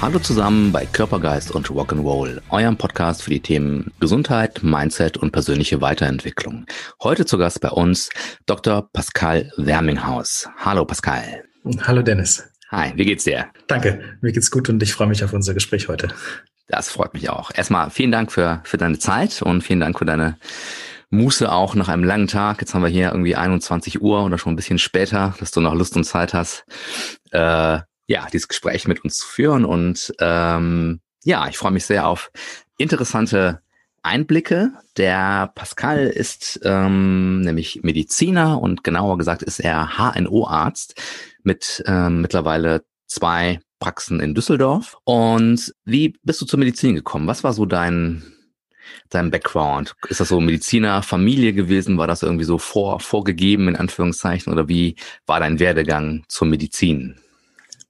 Hallo zusammen bei Körpergeist und Rock'n'Roll, eurem Podcast für die Themen Gesundheit, Mindset und persönliche Weiterentwicklung. Heute zu Gast bei uns Dr. Pascal Werminghaus. Hallo Pascal. Hallo Dennis. Hi, wie geht's dir? Danke, mir geht's gut und ich freue mich auf unser Gespräch heute. Das freut mich auch. Erstmal vielen Dank für, für deine Zeit und vielen Dank für deine Muße auch nach einem langen Tag. Jetzt haben wir hier irgendwie 21 Uhr oder schon ein bisschen später, dass du noch Lust und Zeit hast. Äh, ja, dieses Gespräch mit uns zu führen. Und ähm, ja, ich freue mich sehr auf interessante Einblicke. Der Pascal ist ähm, nämlich Mediziner und genauer gesagt ist er HNO-Arzt mit ähm, mittlerweile zwei Praxen in Düsseldorf. Und wie bist du zur Medizin gekommen? Was war so dein dein Background? Ist das so Mediziner, Familie gewesen? War das irgendwie so vor, vorgegeben in Anführungszeichen? Oder wie war dein Werdegang zur Medizin?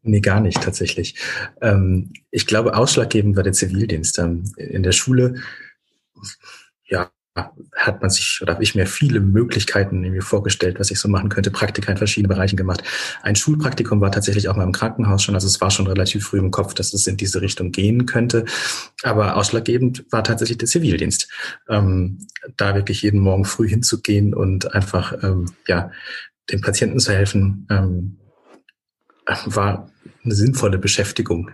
Nee, gar nicht tatsächlich. Ähm, ich glaube, ausschlaggebend war der Zivildienst. Ähm, in der Schule, ja, hat man sich oder habe ich mir viele Möglichkeiten irgendwie vorgestellt, was ich so machen könnte. Praktika in verschiedenen Bereichen gemacht. Ein Schulpraktikum war tatsächlich auch mal im Krankenhaus schon, also es war schon relativ früh im Kopf, dass es in diese Richtung gehen könnte. Aber ausschlaggebend war tatsächlich der Zivildienst. Ähm, da wirklich jeden Morgen früh hinzugehen und einfach ähm, ja den Patienten zu helfen, ähm, war eine sinnvolle Beschäftigung,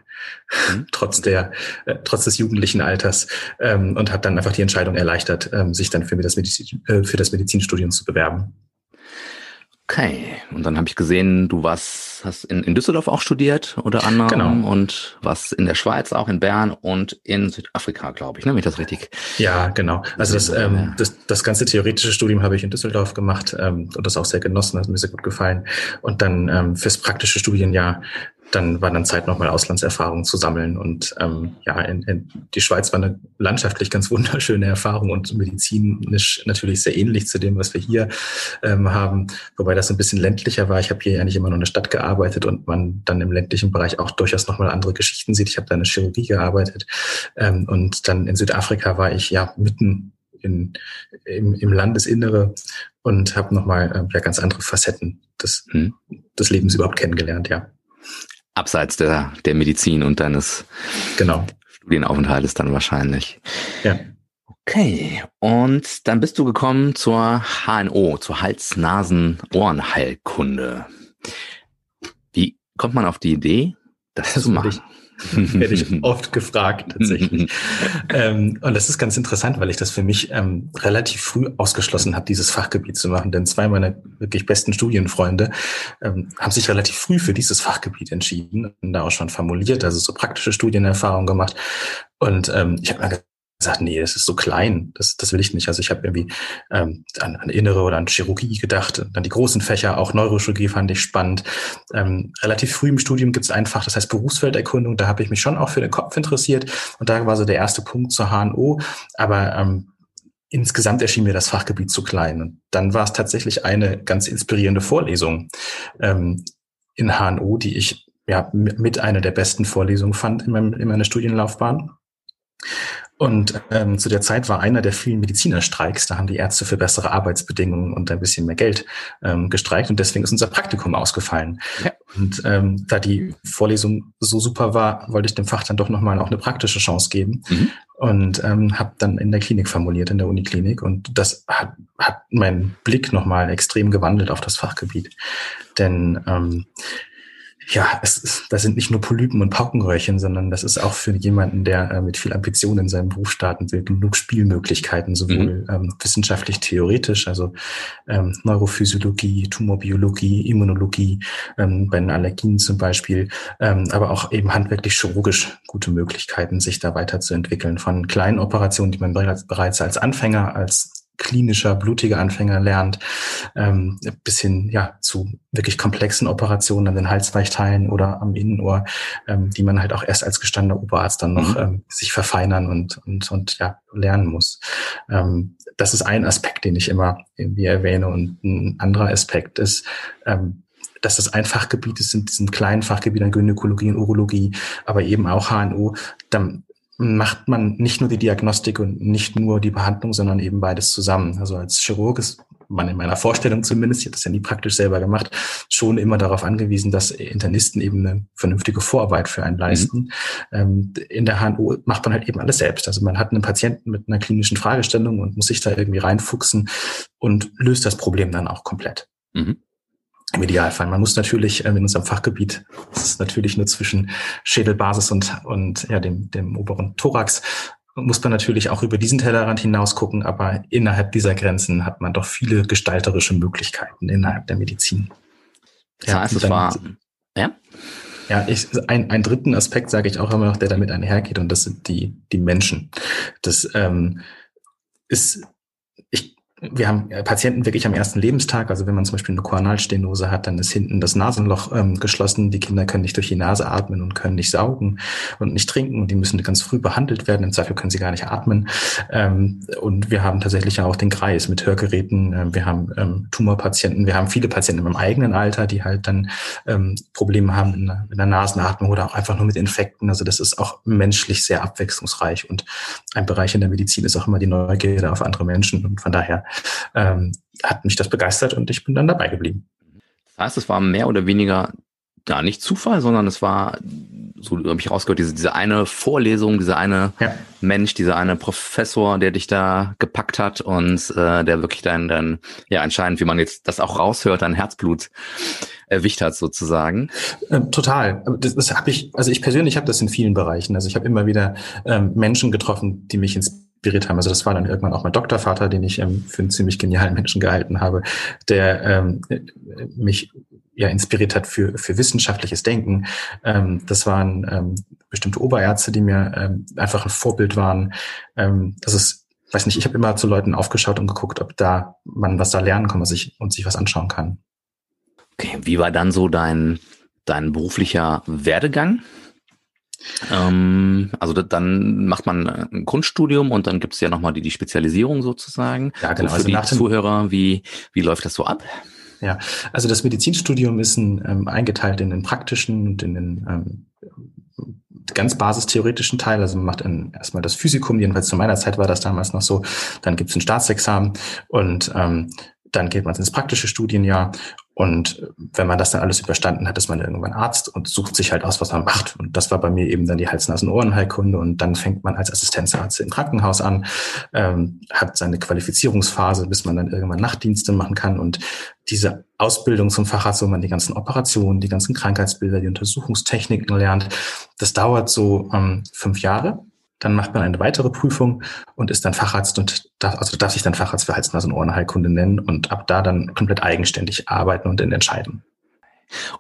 mhm. trotz der, äh, trotz des jugendlichen Alters, ähm, und hat dann einfach die Entscheidung erleichtert, ähm, sich dann für das, Medizin, äh, für das Medizinstudium zu bewerben. Okay, und dann habe ich gesehen, du warst, hast in, in Düsseldorf auch studiert unter anderem genau. und was in der Schweiz auch, in Bern und in Südafrika, glaube ich, ne, wenn ich das richtig. Ja, genau. Also das, ähm, das, das ganze theoretische Studium habe ich in Düsseldorf gemacht ähm, und das auch sehr genossen, hat mir sehr gut gefallen. Und dann ähm, fürs praktische Studienjahr dann war dann Zeit, nochmal Auslandserfahrung zu sammeln. Und ähm, ja, in, in, die Schweiz war eine landschaftlich ganz wunderschöne Erfahrung und medizinisch natürlich sehr ähnlich zu dem, was wir hier ähm, haben, wobei das ein bisschen ländlicher war. Ich habe hier eigentlich immer nur in der Stadt gearbeitet und man dann im ländlichen Bereich auch durchaus nochmal andere Geschichten sieht. Ich habe da in der Chirurgie gearbeitet ähm, und dann in Südafrika war ich ja mitten in, im, im Landesinnere und habe nochmal äh, ja, ganz andere Facetten des, hm. des Lebens überhaupt kennengelernt, ja abseits der, der Medizin und deines genau. Studienaufenthaltes dann wahrscheinlich. Ja. Okay, und dann bist du gekommen zur HNO, zur Hals-Nasen-Ohrenheilkunde. Kommt man auf die Idee, das, das zu machen? werde ich oft gefragt tatsächlich. ähm, und das ist ganz interessant, weil ich das für mich ähm, relativ früh ausgeschlossen habe, dieses Fachgebiet zu machen. Denn zwei meiner wirklich besten Studienfreunde ähm, haben sich relativ früh für dieses Fachgebiet entschieden und da auch schon formuliert, also so praktische Studienerfahrungen gemacht. Und ähm, ich habe mir gesagt, nee, das ist so klein, das, das will ich nicht. Also ich habe irgendwie ähm, an, an Innere oder an Chirurgie gedacht, dann die großen Fächer, auch Neurochirurgie fand ich spannend. Ähm, relativ früh im Studium gibt es ein Fach, das heißt Berufsfelderkundung, da habe ich mich schon auch für den Kopf interessiert und da war so der erste Punkt zur HNO, aber ähm, insgesamt erschien mir das Fachgebiet zu klein. Und dann war es tatsächlich eine ganz inspirierende Vorlesung ähm, in HNO, die ich ja mit einer der besten Vorlesungen fand in, meinem, in meiner Studienlaufbahn. Und ähm, zu der Zeit war einer der vielen Medizinerstreiks, da haben die Ärzte für bessere Arbeitsbedingungen und ein bisschen mehr Geld ähm, gestreikt und deswegen ist unser Praktikum ausgefallen. Ja. Und ähm, da die Vorlesung so super war, wollte ich dem Fach dann doch nochmal auch eine praktische Chance geben mhm. und ähm, habe dann in der Klinik formuliert, in der Uniklinik und das hat, hat meinen Blick nochmal extrem gewandelt auf das Fachgebiet. Denn ähm, ja, es ist, das sind nicht nur Polypen und Paukenröhrchen, sondern das ist auch für jemanden, der äh, mit viel Ambition in seinem Beruf starten will, genug Spielmöglichkeiten, sowohl mhm. ähm, wissenschaftlich theoretisch, also ähm, Neurophysiologie, Tumorbiologie, Immunologie, ähm, bei den Allergien zum Beispiel, ähm, aber auch eben handwerklich chirurgisch gute Möglichkeiten, sich da weiterzuentwickeln. Von kleinen Operationen, die man bereits, bereits als Anfänger, als klinischer, blutiger Anfänger lernt, ähm, bis hin ja, zu wirklich komplexen Operationen an den Halsweichteilen oder am Innenohr, ähm, die man halt auch erst als gestandener Oberarzt dann noch mhm. ähm, sich verfeinern und, und, und ja, lernen muss. Ähm, das ist ein Aspekt, den ich immer irgendwie erwähne. Und ein anderer Aspekt ist, ähm, dass das ein Fachgebiet ist in diesen kleinen Fachgebieten Gynäkologie und Urologie, aber eben auch HNO, dann macht man nicht nur die Diagnostik und nicht nur die Behandlung, sondern eben beides zusammen. Also als Chirurg ist man in meiner Vorstellung zumindest, ich habe das ja nie praktisch selber gemacht, schon immer darauf angewiesen, dass Internisten eben eine vernünftige Vorarbeit für einen leisten. Mhm. in der HNO macht man halt eben alles selbst. Also man hat einen Patienten mit einer klinischen Fragestellung und muss sich da irgendwie reinfuchsen und löst das Problem dann auch komplett. Mhm im Idealfall. Man muss natürlich ähm, in unserem Fachgebiet, das ist natürlich nur zwischen Schädelbasis und, und ja, dem, dem oberen Thorax, muss man natürlich auch über diesen Tellerrand hinaus gucken, aber innerhalb dieser Grenzen hat man doch viele gestalterische Möglichkeiten innerhalb der Medizin. Das ja, heißt, es war, ja? Ja, ich, ein, einen dritten Aspekt sage ich auch immer noch, der damit einhergeht, und das sind die, die Menschen. Das ähm, ist wir haben äh, Patienten wirklich am ersten Lebenstag, also wenn man zum Beispiel eine Koronalstenose hat, dann ist hinten das Nasenloch ähm, geschlossen. Die Kinder können nicht durch die Nase atmen und können nicht saugen und nicht trinken. Die müssen ganz früh behandelt werden. Im Zweifel können sie gar nicht atmen. Ähm, und wir haben tatsächlich auch den Kreis mit Hörgeräten. Ähm, wir haben ähm, Tumorpatienten. Wir haben viele Patienten im eigenen Alter, die halt dann ähm, Probleme haben in der, in der Nasenatmung oder auch einfach nur mit Infekten. Also das ist auch menschlich sehr abwechslungsreich. Und ein Bereich in der Medizin ist auch immer die Neugierde auf andere Menschen. Und von daher ähm, hat mich das begeistert und ich bin dann dabei geblieben. Das heißt, es war mehr oder weniger da nicht Zufall, sondern es war, so habe ich rausgehört, diese, diese eine Vorlesung, dieser eine ja. Mensch, dieser eine Professor, der dich da gepackt hat und äh, der wirklich dein, dein, ja anscheinend, wie man jetzt das auch raushört, dein Herzblut erwischt hat sozusagen. Ähm, total. Das, das habe ich, also ich persönlich habe das in vielen Bereichen. Also ich habe immer wieder ähm, Menschen getroffen, die mich ins inspiriert haben. Also das war dann irgendwann auch mein Doktorvater, den ich ähm, für einen ziemlich genialen Menschen gehalten habe, der ähm, mich ja inspiriert hat für, für wissenschaftliches Denken. Ähm, das waren ähm, bestimmte Oberärzte, die mir ähm, einfach ein Vorbild waren. Ähm, das ist, weiß nicht, ich habe immer zu Leuten aufgeschaut und geguckt, ob da man was da lernen kann und sich, und sich was anschauen kann. Okay, wie war dann so dein, dein beruflicher Werdegang? Ähm, also dann macht man ein Grundstudium und dann gibt es ja nochmal die, die Spezialisierung sozusagen. Ja, genau. So für also die Zuhörer, wie, wie läuft das so ab? Ja, also das Medizinstudium ist ein, ähm, eingeteilt in den praktischen und in den ähm, ganz basistheoretischen Teil. Also man macht ein, erstmal das Physikum, jedenfalls zu meiner Zeit war das damals noch so. Dann gibt es ein Staatsexamen und ähm, dann geht man ins praktische Studienjahr und wenn man das dann alles überstanden hat, ist man irgendwann Arzt und sucht sich halt aus, was man macht. Und das war bei mir eben dann die Hals-Nasen-Ohrenheilkunde. Und dann fängt man als Assistenzarzt im Krankenhaus an, ähm, hat seine Qualifizierungsphase, bis man dann irgendwann Nachtdienste machen kann. Und diese Ausbildung zum Facharzt, wo man die ganzen Operationen, die ganzen Krankheitsbilder, die Untersuchungstechniken lernt, das dauert so ähm, fünf Jahre. Dann macht man eine weitere Prüfung und ist dann Facharzt und darf, also darf sich dann Facharzt für Hals-, Nasen- und Ohrenheilkunde nennen und ab da dann komplett eigenständig arbeiten und entscheiden.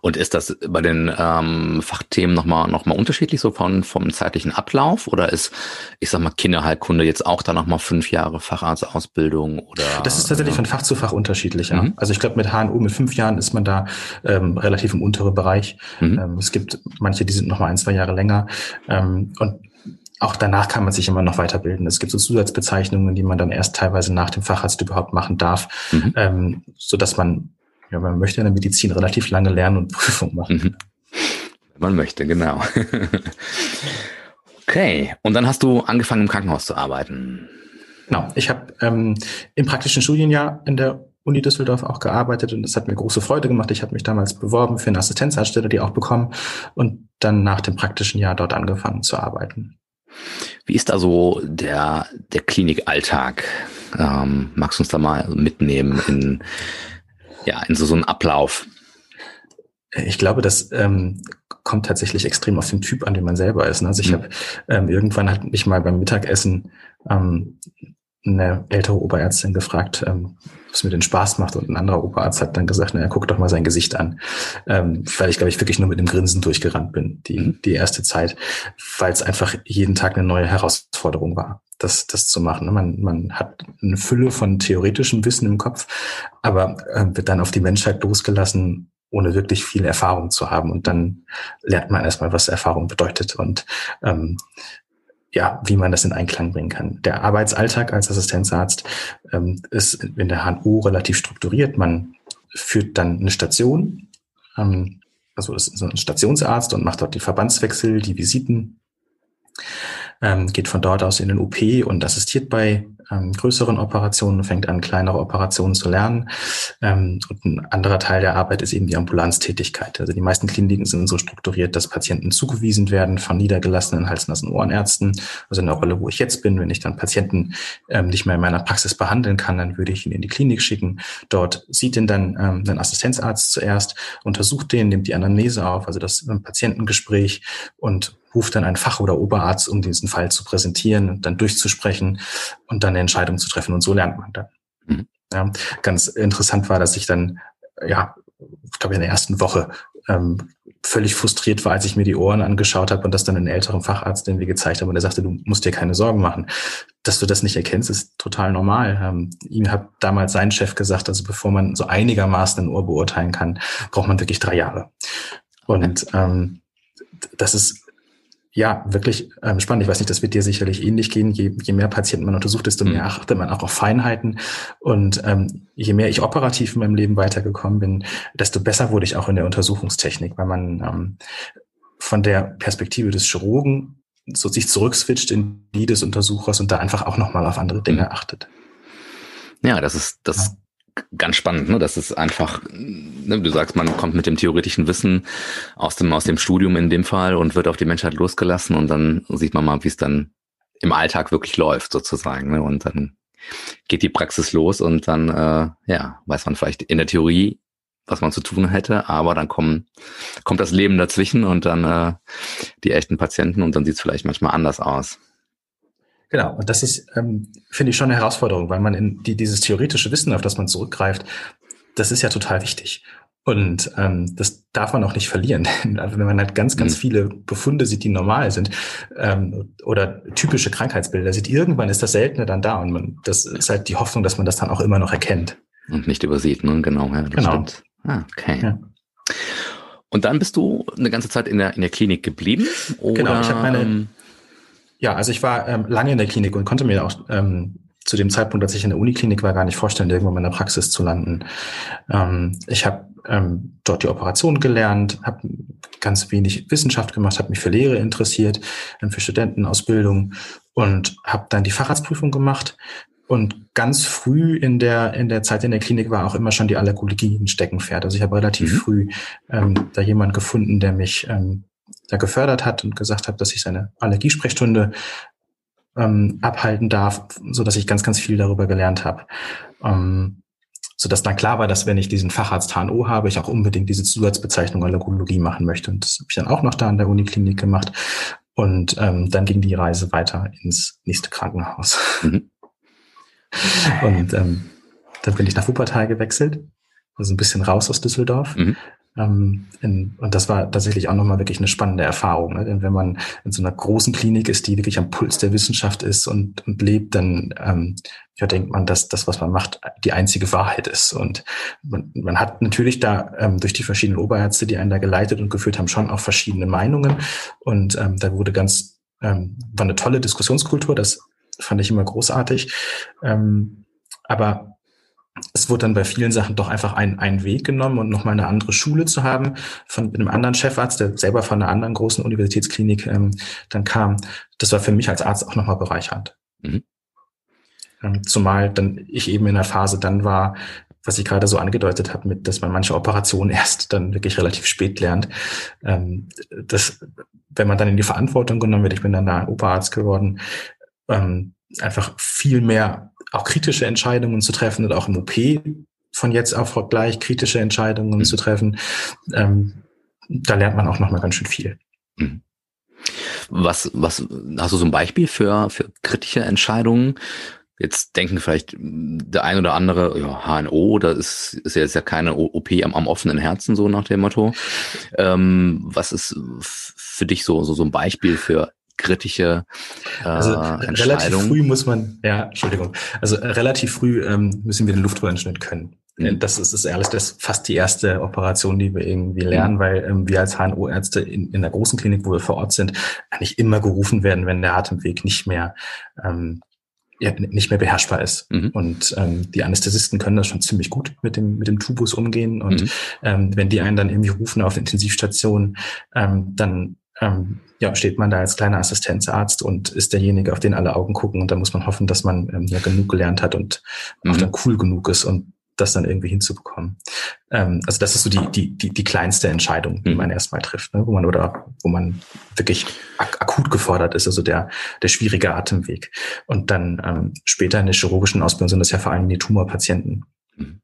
Und ist das bei den ähm, Fachthemen nochmal noch mal unterschiedlich, so von, vom zeitlichen Ablauf? Oder ist, ich sag mal, Kinderheilkunde jetzt auch da nochmal fünf Jahre Facharztausbildung? Oder, das ist tatsächlich von Fach zu Fach unterschiedlich. Ja. Mhm. Also ich glaube, mit HNU mit fünf Jahren ist man da ähm, relativ im unteren Bereich. Mhm. Ähm, es gibt manche, die sind nochmal ein, zwei Jahre länger. Ähm, und auch danach kann man sich immer noch weiterbilden. Es gibt so Zusatzbezeichnungen, die man dann erst teilweise nach dem Facharzt überhaupt machen darf, mhm. ähm, so dass man, ja, man möchte in der Medizin relativ lange lernen und Prüfung machen. Mhm. Man möchte, genau. okay, und dann hast du angefangen im Krankenhaus zu arbeiten. Genau, ich habe ähm, im praktischen Studienjahr in der Uni Düsseldorf auch gearbeitet und es hat mir große Freude gemacht. Ich habe mich damals beworben für eine Assistenzarztstelle, die auch bekommen und dann nach dem praktischen Jahr dort angefangen zu arbeiten. Wie ist da so der, der Klinikalltag? Ähm, magst du uns da mal mitnehmen in, ja, in so, so einen Ablauf? Ich glaube, das ähm, kommt tatsächlich extrem auf den Typ an, den man selber ist. Ne? Also ich mhm. habe ähm, irgendwann hat mich mal beim Mittagessen ähm, eine ältere Oberärztin gefragt, ähm, was mir den Spaß macht. Und ein anderer Oberarzt hat dann gesagt, naja, guck doch mal sein Gesicht an. Ähm, weil ich, glaube ich, wirklich nur mit dem Grinsen durchgerannt bin, die, mhm. die erste Zeit, weil es einfach jeden Tag eine neue Herausforderung war, das, das zu machen. Man, man hat eine Fülle von theoretischem Wissen im Kopf, aber äh, wird dann auf die Menschheit losgelassen, ohne wirklich viel Erfahrung zu haben. Und dann lernt man erstmal, was Erfahrung bedeutet. Und ähm, ja, wie man das in Einklang bringen kann. Der Arbeitsalltag als Assistenzarzt ähm, ist in der HNO relativ strukturiert. Man führt dann eine Station, ähm, also ist so ein Stationsarzt und macht dort die Verbandswechsel, die Visiten, ähm, geht von dort aus in den OP und assistiert bei ähm, größeren Operationen, fängt an, kleinere Operationen zu lernen. Ähm, und ein anderer Teil der Arbeit ist eben die Ambulanztätigkeit. Also die meisten Kliniken sind so strukturiert, dass Patienten zugewiesen werden von niedergelassenen Hals-, Nasen-, Ohrenärzten. Also in der Rolle, wo ich jetzt bin, wenn ich dann Patienten ähm, nicht mehr in meiner Praxis behandeln kann, dann würde ich ihn in die Klinik schicken. Dort sieht ihn dann ähm, ein Assistenzarzt zuerst, untersucht den, nimmt die Anamnese auf, also das Patientengespräch und ruft dann einen Fach- oder Oberarzt, um diesen Fall zu präsentieren und dann durchzusprechen und dann eine Entscheidung zu treffen. Und so lernt man dann. Mhm. Ja, ganz interessant war, dass ich dann, ja, ich glaube in der ersten Woche ähm, völlig frustriert war, als ich mir die Ohren angeschaut habe und das dann einen älteren Facharzt den wir gezeigt haben und er sagte, du musst dir keine Sorgen machen. Dass du das nicht erkennst, ist total normal. Ähm, ihm hat damals sein Chef gesagt, also bevor man so einigermaßen ein Ohr beurteilen kann, braucht man wirklich drei Jahre. Und ähm, das ist ja, wirklich ähm, spannend. Ich weiß nicht, das wird dir sicherlich ähnlich gehen. Je, je mehr Patienten man untersucht, desto mehr mhm. achtet man auch auf Feinheiten. Und ähm, je mehr ich operativ in meinem Leben weitergekommen bin, desto besser wurde ich auch in der Untersuchungstechnik, weil man ähm, von der Perspektive des Chirurgen so sich zurückswitcht in die des Untersuchers und da einfach auch nochmal auf andere Dinge mhm. achtet. Ja, das ist, das ganz spannend, ne? Das ist einfach, ne? du sagst, man kommt mit dem theoretischen Wissen aus dem, aus dem Studium in dem Fall und wird auf die Menschheit losgelassen und dann sieht man mal, wie es dann im Alltag wirklich läuft, sozusagen. Ne? Und dann geht die Praxis los und dann, äh, ja, weiß man vielleicht in der Theorie, was man zu tun hätte, aber dann kommen, kommt das Leben dazwischen und dann äh, die echten Patienten und dann sieht es vielleicht manchmal anders aus. Genau, und das ist, ähm, finde ich, schon eine Herausforderung, weil man in die, dieses theoretische Wissen, auf das man zurückgreift, das ist ja total wichtig. Und ähm, das darf man auch nicht verlieren. Wenn man halt ganz, ganz mhm. viele Befunde sieht, die normal sind, ähm, oder typische Krankheitsbilder sieht, irgendwann ist das Seltene dann da und man, das ist halt die Hoffnung, dass man das dann auch immer noch erkennt. Und nicht übersieht, ne? Genau, ja, das genau. stimmt. Ah, okay. Ja. Und dann bist du eine ganze Zeit in der, in der Klinik geblieben? Oder? Genau, ich habe meine, ähm, ja, also ich war ähm, lange in der Klinik und konnte mir auch ähm, zu dem Zeitpunkt, als ich in der Uniklinik war, gar nicht vorstellen, irgendwann in der Praxis zu landen. Ähm, ich habe ähm, dort die Operation gelernt, habe ganz wenig Wissenschaft gemacht, habe mich für Lehre interessiert, ähm, für Studentenausbildung und habe dann die Facharztprüfung gemacht. Und ganz früh in der in der Zeit in der Klinik war auch immer schon die Allergologie ein Steckenpferd. Also ich habe relativ mhm. früh ähm, da jemand gefunden, der mich ähm, da gefördert hat und gesagt hat, dass ich seine Allergiesprechstunde ähm, abhalten darf, so dass ich ganz, ganz viel darüber gelernt habe. Ähm, so dass dann klar war, dass wenn ich diesen Facharzt HNO habe, ich auch unbedingt diese Zusatzbezeichnung Allergologie machen möchte. Und das habe ich dann auch noch da in der Uniklinik gemacht. Und ähm, dann ging die Reise weiter ins nächste Krankenhaus. Mhm. Und ähm, dann bin ich nach Wuppertal gewechselt, also ein bisschen raus aus Düsseldorf. Mhm. Ähm, in, und das war tatsächlich auch nochmal wirklich eine spannende Erfahrung. Ne? Denn wenn man in so einer großen Klinik ist, die wirklich am Puls der Wissenschaft ist und, und lebt, dann ähm, ja, denkt man, dass das, was man macht, die einzige Wahrheit ist. Und man, man hat natürlich da ähm, durch die verschiedenen Oberärzte, die einen da geleitet und geführt haben, schon auch verschiedene Meinungen. Und ähm, da wurde ganz, ähm, war eine tolle Diskussionskultur, das fand ich immer großartig. Ähm, aber es wurde dann bei vielen Sachen doch einfach ein, ein Weg genommen und nochmal eine andere Schule zu haben von einem anderen Chefarzt, der selber von einer anderen großen Universitätsklinik ähm, dann kam. Das war für mich als Arzt auch nochmal bereichernd. Mhm. Ähm, zumal dann ich eben in der Phase dann war, was ich gerade so angedeutet habe, mit, dass man manche Operationen erst dann wirklich relativ spät lernt. Ähm, das, wenn man dann in die Verantwortung genommen wird, ich bin dann da Oberarzt geworden, ähm, einfach viel mehr auch kritische Entscheidungen zu treffen und auch im OP von jetzt auf gleich kritische Entscheidungen mhm. zu treffen. Ähm, da lernt man auch noch mal ganz schön viel. Mhm. Was, was, hast du so ein Beispiel für, für kritische Entscheidungen? Jetzt denken vielleicht der ein oder andere, ja, HNO, da ist, ist jetzt ja keine OP am, am offenen Herzen, so nach dem Motto. Ähm, was ist für dich so, so, so ein Beispiel für kritische äh, also relativ früh muss man, ja, Entschuldigung, also relativ früh ähm, müssen wir den Luftröhrenschnitt können. Mhm. Das ist, ist ehrlich, das ist fast die erste Operation, die wir irgendwie lernen, mhm. weil ähm, wir als HNO-Ärzte in, in der großen Klinik, wo wir vor Ort sind, eigentlich immer gerufen werden, wenn der Atemweg nicht mehr ähm, ja, nicht mehr beherrschbar ist. Mhm. Und ähm, die Anästhesisten können das schon ziemlich gut mit dem, mit dem Tubus umgehen. Und mhm. ähm, wenn die einen dann irgendwie rufen auf Intensivstation, ähm, dann ähm, ja, steht man da als kleiner Assistenzarzt und ist derjenige, auf den alle Augen gucken. Und da muss man hoffen, dass man ähm, ja genug gelernt hat und mhm. auch dann cool genug ist und das dann irgendwie hinzubekommen. Ähm, also das ist so die, die, die, die kleinste Entscheidung, die mhm. man erstmal trifft, ne? wo man oder wo man wirklich ak akut gefordert ist, also der, der schwierige Atemweg. Und dann ähm, später in der chirurgischen Ausbildung sind das ja vor allem die Tumorpatienten, mhm.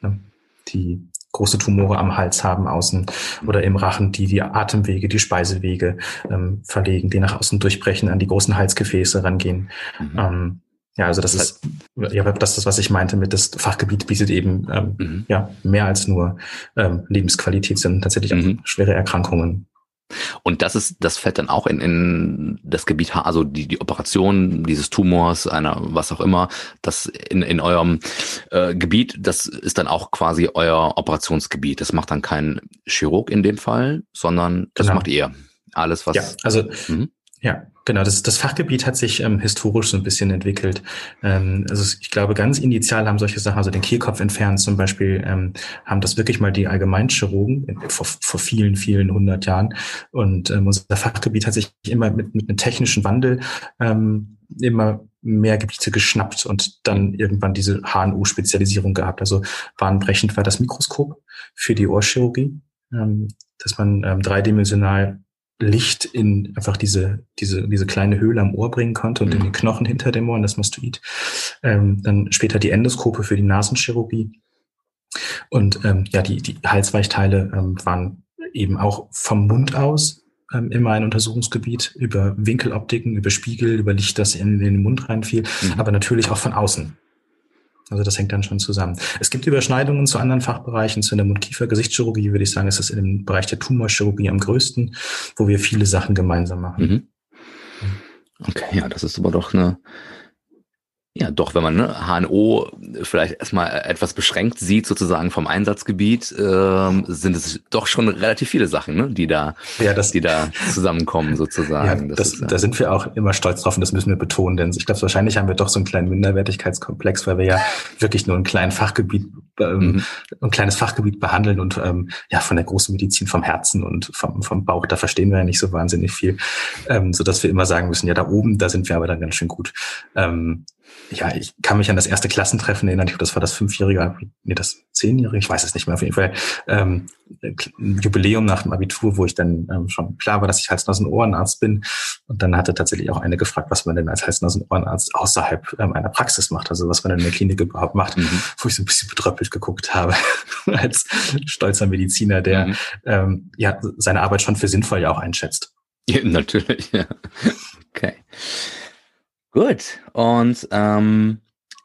ne? die große Tumore am Hals haben außen oder im Rachen, die die Atemwege, die Speisewege ähm, verlegen, die nach außen durchbrechen, an die großen Halsgefäße rangehen. Mhm. Ähm, ja, also das ist ja das ist, was ich meinte mit das Fachgebiet bietet eben ähm, mhm. ja mehr als nur ähm, Lebensqualität, sind tatsächlich auch mhm. schwere Erkrankungen. Und das ist, das fällt dann auch in, in das Gebiet, also die, die Operation dieses Tumors, einer, was auch immer, das in, in eurem äh, Gebiet, das ist dann auch quasi euer Operationsgebiet. Das macht dann kein Chirurg in dem Fall, sondern das genau. macht ihr. Alles, was. Ja, also mhm. Ja, genau. Das, das Fachgebiet hat sich ähm, historisch so ein bisschen entwickelt. Ähm, also ich glaube, ganz initial haben solche Sachen, also den Kehlkopf entfernen zum Beispiel, ähm, haben das wirklich mal die Allgemeinchirurgen vor, vor vielen, vielen hundert Jahren. Und ähm, unser Fachgebiet hat sich immer mit, mit einem technischen Wandel ähm, immer mehr Gebiete geschnappt und dann irgendwann diese HNO-Spezialisierung gehabt. Also bahnbrechend war das Mikroskop für die Ohrchirurgie, ähm, dass man ähm, dreidimensional Licht in einfach diese, diese, diese kleine Höhle am Ohr bringen konnte und mhm. in den Knochen hinter dem Ohr, das Mastoid. Ähm, dann später die Endoskope für die Nasenchirurgie. Und ähm, ja, die, die Halsweichteile ähm, waren eben auch vom Mund aus ähm, immer ein Untersuchungsgebiet über Winkeloptiken, über Spiegel, über Licht, das in, in den Mund reinfiel, mhm. aber natürlich auch von außen. Also das hängt dann schon zusammen. Es gibt Überschneidungen zu anderen Fachbereichen, zu der Mund-Kiefer-Gesichtschirurgie, würde ich sagen, ist das im Bereich der Tumorchirurgie am größten, wo wir viele Sachen gemeinsam machen. Mhm. Okay, ja, das ist aber doch eine ja, doch, wenn man ne, HNO vielleicht erstmal etwas beschränkt sieht, sozusagen vom Einsatzgebiet, ähm, sind es doch schon relativ viele Sachen, ne, die da, ja, das, die da zusammenkommen, sozusagen. Ja, das, das ist, da sind wir auch immer stolz drauf und das müssen wir betonen, denn ich glaube, wahrscheinlich haben wir doch so einen kleinen Minderwertigkeitskomplex, weil wir ja wirklich nur ein kleines Fachgebiet, ähm, mhm. ein kleines Fachgebiet behandeln und ähm, ja von der großen Medizin vom Herzen und vom, vom Bauch, da verstehen wir ja nicht so wahnsinnig viel, ähm, so dass wir immer sagen müssen, ja, da oben, da sind wir aber dann ganz schön gut. Ähm, ja, ich kann mich an das erste Klassentreffen erinnern. Ich glaube, das war das fünfjährige, nee, das zehnjährige, ich weiß es nicht mehr auf jeden Fall. Ähm, Jubiläum nach dem Abitur, wo ich dann ähm, schon klar war, dass ich Hals-Nasen-Ohrenarzt bin. Und dann hatte tatsächlich auch eine gefragt, was man denn als Hals-Nasen-Ohrenarzt außerhalb ähm, einer Praxis macht, also was man in der Klinik überhaupt macht, mhm. wo ich so ein bisschen betröppelt geguckt habe, als stolzer Mediziner, der mhm. ähm, ja seine Arbeit schon für sinnvoll ja auch einschätzt. Ja, natürlich, ja. Okay. Gut. Und ähm,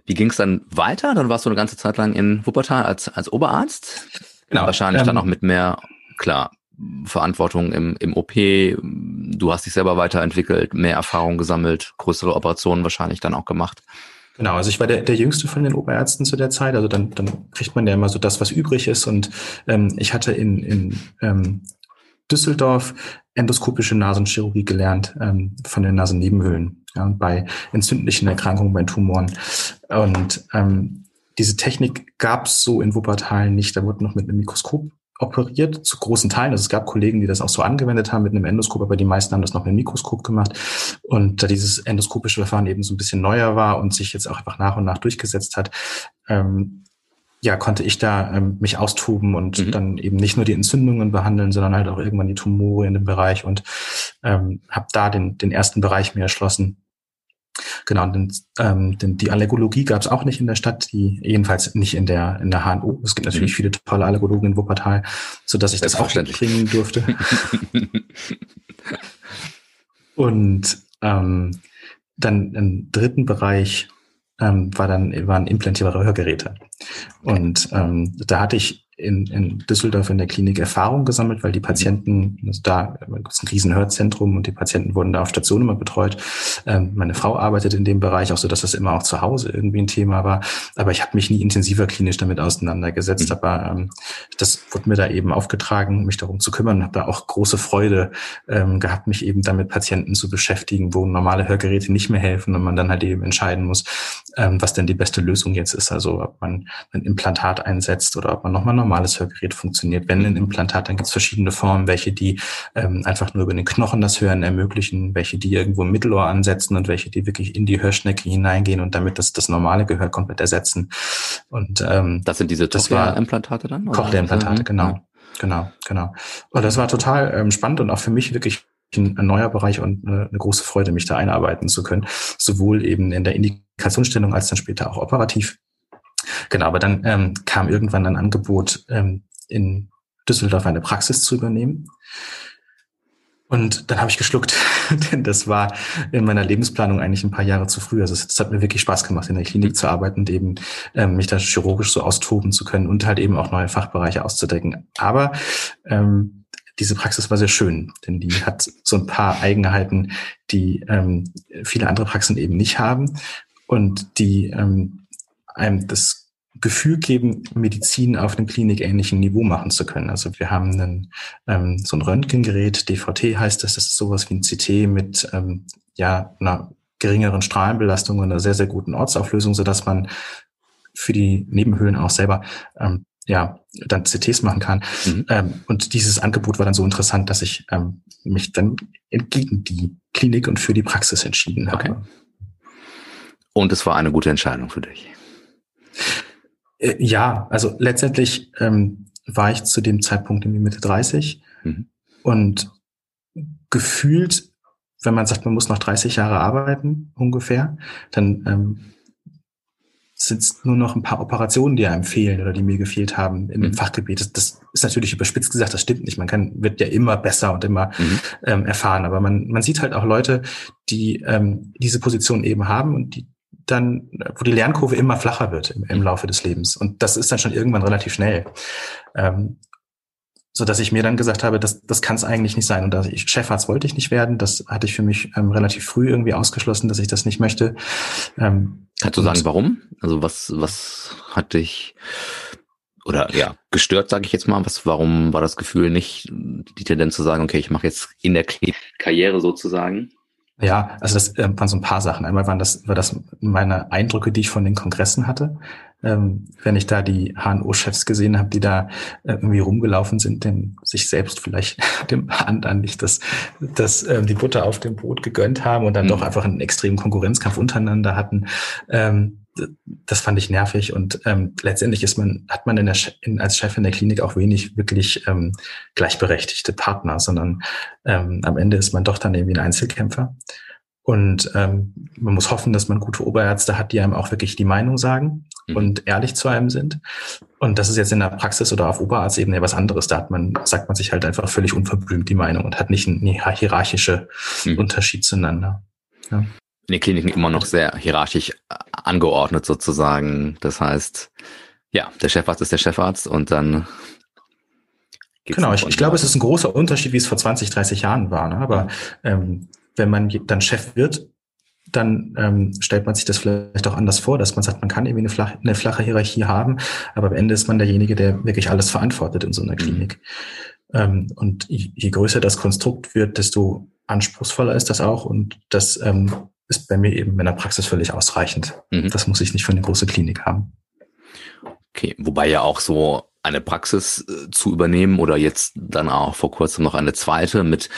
wie ging es dann weiter? Dann warst du eine ganze Zeit lang in Wuppertal als, als Oberarzt. Genau. Wahrscheinlich ähm, dann auch mit mehr, klar, Verantwortung im, im OP. Du hast dich selber weiterentwickelt, mehr Erfahrung gesammelt, größere Operationen wahrscheinlich dann auch gemacht. Genau, also ich war der, der jüngste von den Oberärzten zu der Zeit. Also dann, dann kriegt man ja immer so das, was übrig ist. Und ähm, ich hatte in, in ähm, Düsseldorf endoskopische Nasenchirurgie gelernt ähm, von den Nasennebenhöhlen ja, bei entzündlichen Erkrankungen, bei Tumoren. Und ähm, diese Technik gab es so in Wuppertal nicht. Da wurde noch mit einem Mikroskop operiert, zu großen Teilen. Also es gab Kollegen, die das auch so angewendet haben mit einem Endoskop, aber die meisten haben das noch mit einem Mikroskop gemacht. Und da dieses endoskopische Verfahren eben so ein bisschen neuer war und sich jetzt auch einfach nach und nach durchgesetzt hat, ähm, ja, konnte ich da ähm, mich austoben und mhm. dann eben nicht nur die Entzündungen behandeln, sondern halt auch irgendwann die Tumore in dem Bereich und ähm, habe da den, den ersten Bereich mir erschlossen. Genau, denn, ähm, denn die Allergologie gab es auch nicht in der Stadt, die jedenfalls nicht in der in der HNO. Es gibt natürlich mhm. viele tolle Allergologen in Wuppertal, so dass ich das auch bringen durfte. und ähm, dann im dritten Bereich ähm, war dann, waren implantierbare Hörgeräte. Und ähm, da hatte ich in, in Düsseldorf in der Klinik Erfahrung gesammelt, weil die Patienten, also da ist ein riesen Hörzentrum und die Patienten wurden da auf Station immer betreut. Ähm, meine Frau arbeitet in dem Bereich, auch so, dass das immer auch zu Hause irgendwie ein Thema war. Aber ich habe mich nie intensiver klinisch damit auseinandergesetzt. Mhm. Aber ähm, das wurde mir da eben aufgetragen, mich darum zu kümmern. Habe da auch große Freude ähm, gehabt, mich eben damit Patienten zu beschäftigen, wo normale Hörgeräte nicht mehr helfen und man dann halt eben entscheiden muss, ähm, was denn die beste Lösung jetzt ist. Also ob man ein Implantat einsetzt oder ob man nochmal normales Hörgerät funktioniert. Wenn ein Implantat, dann gibt es verschiedene Formen, welche die ähm, einfach nur über den Knochen das Hören ermöglichen, welche die irgendwo im Mittelohr ansetzen und welche die wirklich in die Hörschnecke hineingehen und damit das, das normale Gehör komplett ersetzen. Und ähm, das sind diese Cochlea-Implantate dann? Cochlea-Implantate, genau. Ja. Genau, genau. Und das war total ähm, spannend und auch für mich wirklich ein neuer Bereich und eine, eine große Freude, mich da einarbeiten zu können, sowohl eben in der Indikationsstellung als dann später auch operativ. Genau, aber dann ähm, kam irgendwann ein Angebot, ähm, in Düsseldorf eine Praxis zu übernehmen. Und dann habe ich geschluckt, denn das war in meiner Lebensplanung eigentlich ein paar Jahre zu früh. Also es hat mir wirklich Spaß gemacht, in der Klinik zu arbeiten und eben ähm, mich da chirurgisch so austoben zu können und halt eben auch neue Fachbereiche auszudecken. Aber ähm, diese Praxis war sehr schön, denn die hat so ein paar Eigenheiten, die ähm, viele andere Praxen eben nicht haben und die ähm, einem das Gefühl geben, Medizin auf einem klinikähnlichen Niveau machen zu können. Also wir haben einen, ähm, so ein Röntgengerät, DVT heißt das, das ist sowas wie ein CT mit ähm, ja, einer geringeren Strahlenbelastung und einer sehr, sehr guten Ortsauflösung, so dass man für die Nebenhöhlen auch selber ähm, ja, dann CTs machen kann. Mhm. Ähm, und dieses Angebot war dann so interessant, dass ich ähm, mich dann gegen die Klinik und für die Praxis entschieden habe. Okay. Und es war eine gute Entscheidung für dich. Äh, ja, also letztendlich ähm, war ich zu dem Zeitpunkt in die Mitte 30 mhm. und gefühlt, wenn man sagt, man muss noch 30 Jahre arbeiten ungefähr, dann ähm, sind es nur noch ein paar Operationen, die einem fehlen oder die mir gefehlt haben in dem mhm. Fachgebiet. Das, das, ist natürlich überspitzt gesagt, das stimmt nicht. Man kann, wird ja immer besser und immer mhm. ähm, erfahren. Aber man, man sieht halt auch Leute, die ähm, diese Position eben haben und die dann, wo die Lernkurve immer flacher wird im, im Laufe des Lebens. Und das ist dann schon irgendwann relativ schnell. Ähm, so dass ich mir dann gesagt habe, das, das kann es eigentlich nicht sein. Und dass ich Chefarzt wollte ich nicht werden. Das hatte ich für mich ähm, relativ früh irgendwie ausgeschlossen, dass ich das nicht möchte. Ähm, Kannst du sagen, warum? Also was, was hat dich oder ja gestört, sage ich jetzt mal? Was, warum war das Gefühl nicht die Tendenz zu sagen, okay, ich mache jetzt in der Karriere sozusagen? Ja, also das äh, waren so ein paar Sachen. Einmal waren das, war das meine Eindrücke, die ich von den Kongressen hatte. Ähm, wenn ich da die HNO-Chefs gesehen habe, die da äh, irgendwie rumgelaufen sind, dem sich selbst vielleicht dem anderen nicht das, das ähm, die Butter auf dem Brot gegönnt haben und dann mhm. doch einfach einen extremen Konkurrenzkampf untereinander hatten. Ähm, das fand ich nervig und ähm, letztendlich ist man, hat man in der, in, als Chef in der Klinik auch wenig wirklich ähm, gleichberechtigte Partner, sondern ähm, am Ende ist man doch dann irgendwie ein Einzelkämpfer. Und ähm, man muss hoffen, dass man gute Oberärzte hat, die einem auch wirklich die Meinung sagen mhm. und ehrlich zu einem sind. Und das ist jetzt in der Praxis oder auf Oberarztebene was anderes. Da hat man, sagt man sich halt einfach völlig unverblümt die Meinung und hat nicht einen hierarchischen mhm. Unterschied zueinander. Ja in den Kliniken immer noch sehr hierarchisch angeordnet sozusagen. Das heißt, ja, der Chefarzt ist der Chefarzt und dann Genau, ich, ich glaube, es ist ein großer Unterschied, wie es vor 20, 30 Jahren war. Ne? Aber ähm, wenn man dann Chef wird, dann ähm, stellt man sich das vielleicht auch anders vor, dass man sagt, man kann irgendwie eine flache, eine flache Hierarchie haben, aber am Ende ist man derjenige, der wirklich alles verantwortet in so einer mhm. Klinik. Mhm. Ähm, und je, je größer das Konstrukt wird, desto anspruchsvoller ist das auch und das ähm, ist bei mir eben in der Praxis völlig ausreichend. Mhm. Das muss ich nicht für eine große Klinik haben. Okay, wobei ja auch so eine Praxis äh, zu übernehmen oder jetzt dann auch vor kurzem noch eine zweite mit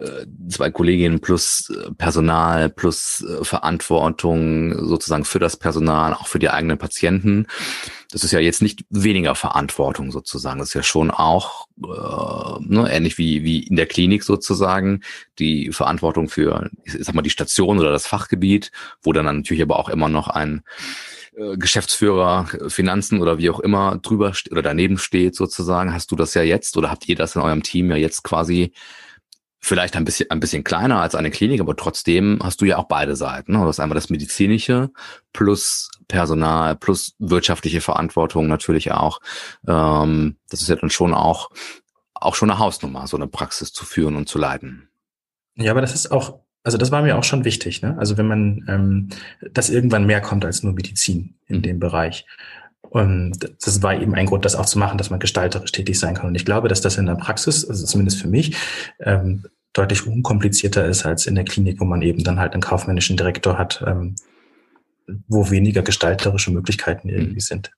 äh, zwei Kolleginnen plus äh, Personal plus äh, Verantwortung sozusagen für das Personal, auch für die eigenen Patienten. Das ist ja jetzt nicht weniger Verantwortung sozusagen. Das ist ja schon auch äh, ne, ähnlich wie, wie in der Klinik sozusagen die Verantwortung für, ich sag mal, die Station oder das Fachgebiet, wo dann natürlich aber auch immer noch ein äh, Geschäftsführer, Finanzen oder wie auch immer drüber oder daneben steht sozusagen. Hast du das ja jetzt oder habt ihr das in eurem Team ja jetzt quasi vielleicht ein bisschen, ein bisschen kleiner als eine Klinik, aber trotzdem hast du ja auch beide Seiten. Ne? Du hast einmal das Medizinische plus Personal plus wirtschaftliche Verantwortung natürlich auch. Ähm, das ist ja dann schon auch, auch schon eine Hausnummer, so eine Praxis zu führen und zu leiten. Ja, aber das ist auch, also das war mir auch schon wichtig. Ne? Also wenn man, ähm, dass irgendwann mehr kommt als nur Medizin in mhm. dem Bereich. Und das war eben ein Grund, das auch zu machen, dass man gestalterisch tätig sein kann. Und ich glaube, dass das in der Praxis, also zumindest für mich, ähm, deutlich unkomplizierter ist als in der Klinik, wo man eben dann halt einen kaufmännischen Direktor hat, ähm, wo weniger gestalterische Möglichkeiten irgendwie mhm. sind.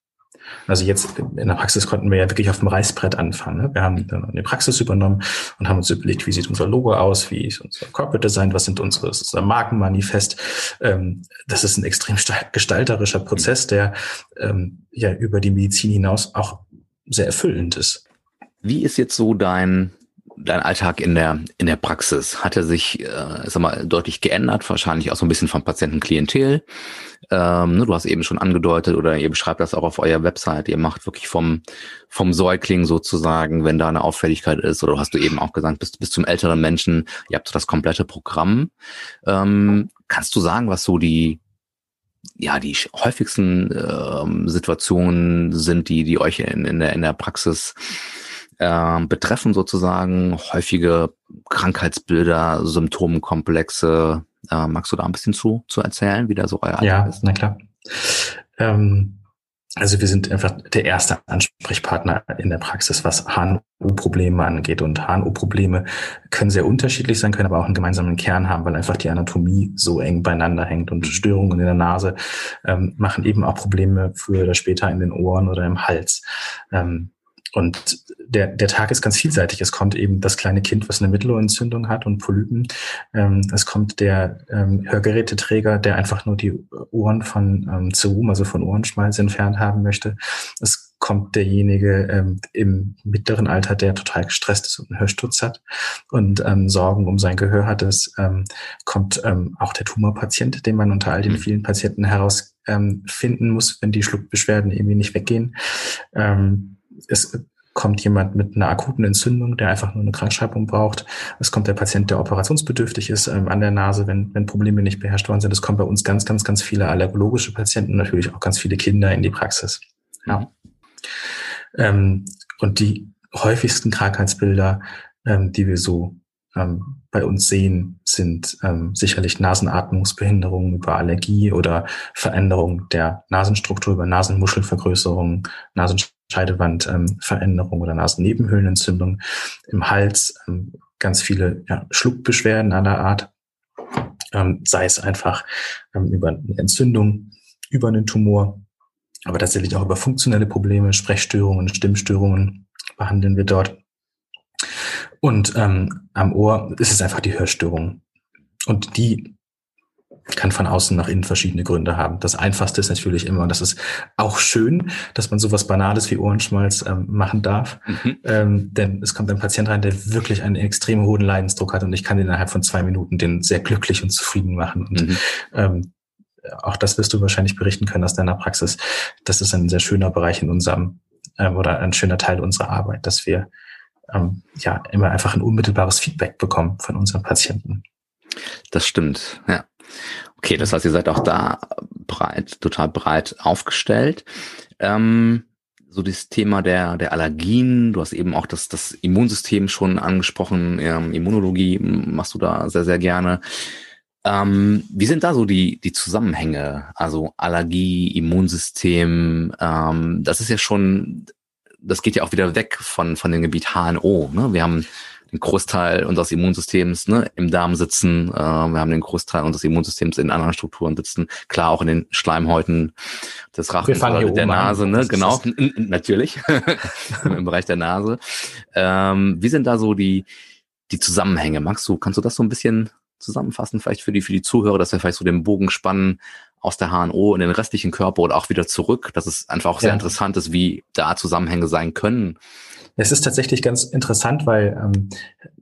Also jetzt in der Praxis konnten wir ja wirklich auf dem Reißbrett anfangen. Ne? Wir haben dann eine Praxis übernommen und haben uns überlegt, wie sieht unser Logo aus, wie ist unser Corporate Design, was sind unsere, ist unser Markenmanifest. Ähm, das ist ein extrem gestalterischer Prozess, der ähm, ja über die Medizin hinaus auch sehr erfüllend ist. Wie ist jetzt so dein dein Alltag in der in der Praxis? Hat er sich äh, sag mal deutlich geändert? Wahrscheinlich auch so ein bisschen vom Patientenklientel. Ähm, ne, du hast eben schon angedeutet oder ihr beschreibt das auch auf eurer Website. Ihr macht wirklich vom vom Säugling sozusagen wenn da eine Auffälligkeit ist. Oder hast du eben auch gesagt bis bis zum älteren Menschen ihr habt das komplette Programm. Ähm, kannst du sagen was so die ja die häufigsten ähm, Situationen sind die die euch in, in der in der Praxis äh, betreffen sozusagen häufige Krankheitsbilder, Symptomkomplexe. Äh, magst du da ein bisschen zu, zu erzählen, wie da so euer ja, ist? Ja, na klar. Ähm, also wir sind einfach der erste Ansprechpartner in der Praxis, was HNO-Probleme angeht. Und HNO-Probleme können sehr unterschiedlich sein, können aber auch einen gemeinsamen Kern haben, weil einfach die Anatomie so eng beieinander hängt. Und mhm. Störungen in der Nase ähm, machen eben auch Probleme früher oder später in den Ohren oder im Hals. Ähm, und der, der Tag ist ganz vielseitig. Es kommt eben das kleine Kind, was eine Mittelohrentzündung hat und Polypen. Ähm, es kommt der ähm, Hörgeräteträger, der einfach nur die Ohren von ähm, Zerum, also von Ohrenschmalz entfernt haben möchte. Es kommt derjenige ähm, im mittleren Alter, der total gestresst ist und einen Hörsturz hat und ähm, Sorgen um sein Gehör hat. Es ähm, kommt ähm, auch der Tumorpatient, den man unter all den mhm. vielen Patienten herausfinden ähm, muss, wenn die Schluckbeschwerden irgendwie nicht weggehen. Ähm, es kommt jemand mit einer akuten Entzündung, der einfach nur eine Krankschreibung braucht. Es kommt der Patient, der operationsbedürftig ist ähm, an der Nase, wenn, wenn Probleme nicht beherrscht worden sind. Es kommen bei uns ganz, ganz, ganz viele allergologische Patienten, natürlich auch ganz viele Kinder in die Praxis. Ja. Ähm, und die häufigsten Krankheitsbilder, ähm, die wir so ähm, bei uns sehen, sind ähm, sicherlich Nasenatmungsbehinderungen über Allergie oder Veränderung der Nasenstruktur über Nasenmuschelvergrößerung, Nasenscheidewandveränderung ähm, oder Nasennebenhöhlenentzündung im Hals, ähm, ganz viele ja, Schluckbeschwerden aller Art, ähm, sei es einfach ähm, über eine Entzündung, über einen Tumor, aber tatsächlich auch über funktionelle Probleme, Sprechstörungen, Stimmstörungen behandeln wir dort. Und ähm, am Ohr ist es einfach die Hörstörung. Und die kann von außen nach innen verschiedene Gründe haben. Das Einfachste ist natürlich immer, und das ist auch schön, dass man sowas Banales wie Ohrenschmalz ähm, machen darf. Mhm. Ähm, denn es kommt ein Patient rein, der wirklich einen extrem hohen Leidensdruck hat und ich kann den innerhalb von zwei Minuten den sehr glücklich und zufrieden machen. Und mhm. ähm, auch das wirst du wahrscheinlich berichten können aus deiner Praxis. Das ist ein sehr schöner Bereich in unserem ähm, oder ein schöner Teil unserer Arbeit, dass wir ähm, ja immer einfach ein unmittelbares Feedback bekommen von unseren Patienten. Das stimmt, ja. Okay, das heißt, ihr seid auch da breit, total breit aufgestellt. Ähm, so das Thema der, der Allergien, du hast eben auch das, das Immunsystem schon angesprochen, ähm, Immunologie machst du da sehr, sehr gerne. Ähm, wie sind da so die, die Zusammenhänge? Also Allergie, Immunsystem, ähm, das ist ja schon das geht ja auch wieder weg von, von dem Gebiet HNO. Ne? Wir haben den Großteil unseres Immunsystems ne, im Darm sitzen. Äh, wir haben den Großteil unseres Immunsystems in anderen Strukturen sitzen. Klar auch in den Schleimhäuten des Rachen oder der Nase. Ne? Genau, natürlich im Bereich der Nase. Ähm, wie sind da so die die Zusammenhänge? Magst du, kannst du das so ein bisschen zusammenfassen, vielleicht für die für die Zuhörer, dass wir vielleicht so den Bogen spannen aus der HNO in den restlichen Körper oder auch wieder zurück, dass es einfach auch sehr ja. interessant ist, wie da Zusammenhänge sein können. Es ist tatsächlich ganz interessant, weil ähm,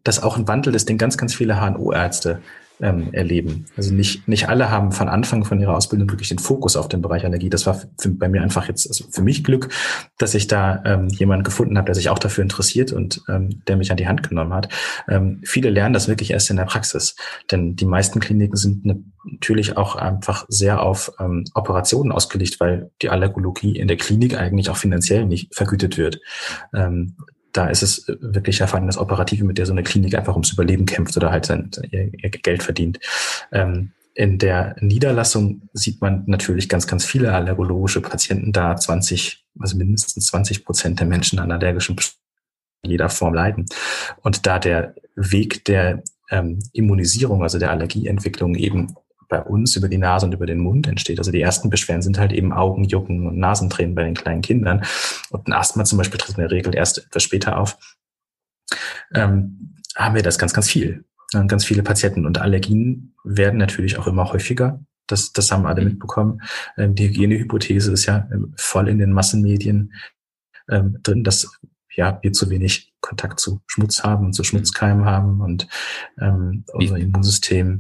das auch ein Wandel ist, den ganz, ganz viele HNO-Ärzte ähm, erleben. Also nicht, nicht alle haben von Anfang von ihrer Ausbildung wirklich den Fokus auf den Bereich Allergie. Das war für, bei mir einfach jetzt also für mich Glück, dass ich da ähm, jemanden gefunden habe, der sich auch dafür interessiert und ähm, der mich an die Hand genommen hat. Ähm, viele lernen das wirklich erst in der Praxis, denn die meisten Kliniken sind natürlich auch einfach sehr auf ähm, Operationen ausgelegt, weil die Allergologie in der Klinik eigentlich auch finanziell nicht vergütet wird. Ähm, da ist es wirklich erfahren, das Operative, mit der so eine Klinik einfach ums Überleben kämpft oder halt sein, ihr, ihr Geld verdient. Ähm, in der Niederlassung sieht man natürlich ganz, ganz viele allergologische Patienten, da 20, also mindestens 20 Prozent der Menschen an allergischen in jeder Form leiden. Und da der Weg der ähm, Immunisierung, also der Allergieentwicklung eben bei uns über die Nase und über den Mund entsteht. Also die ersten Beschwerden sind halt eben Augenjucken und Nasentränen bei den kleinen Kindern. Und ein Asthma zum Beispiel tritt in der Regel erst etwas später auf. Ähm, haben wir das ganz, ganz viel. Ganz viele Patienten und Allergien werden natürlich auch immer häufiger. Das, das haben alle mhm. mitbekommen. Ähm, die Hygienehypothese ist ja ähm, voll in den Massenmedien ähm, drin, dass ja, wir zu wenig Kontakt zu Schmutz haben und zu Schmutzkeimen haben und ähm, unser Immunsystem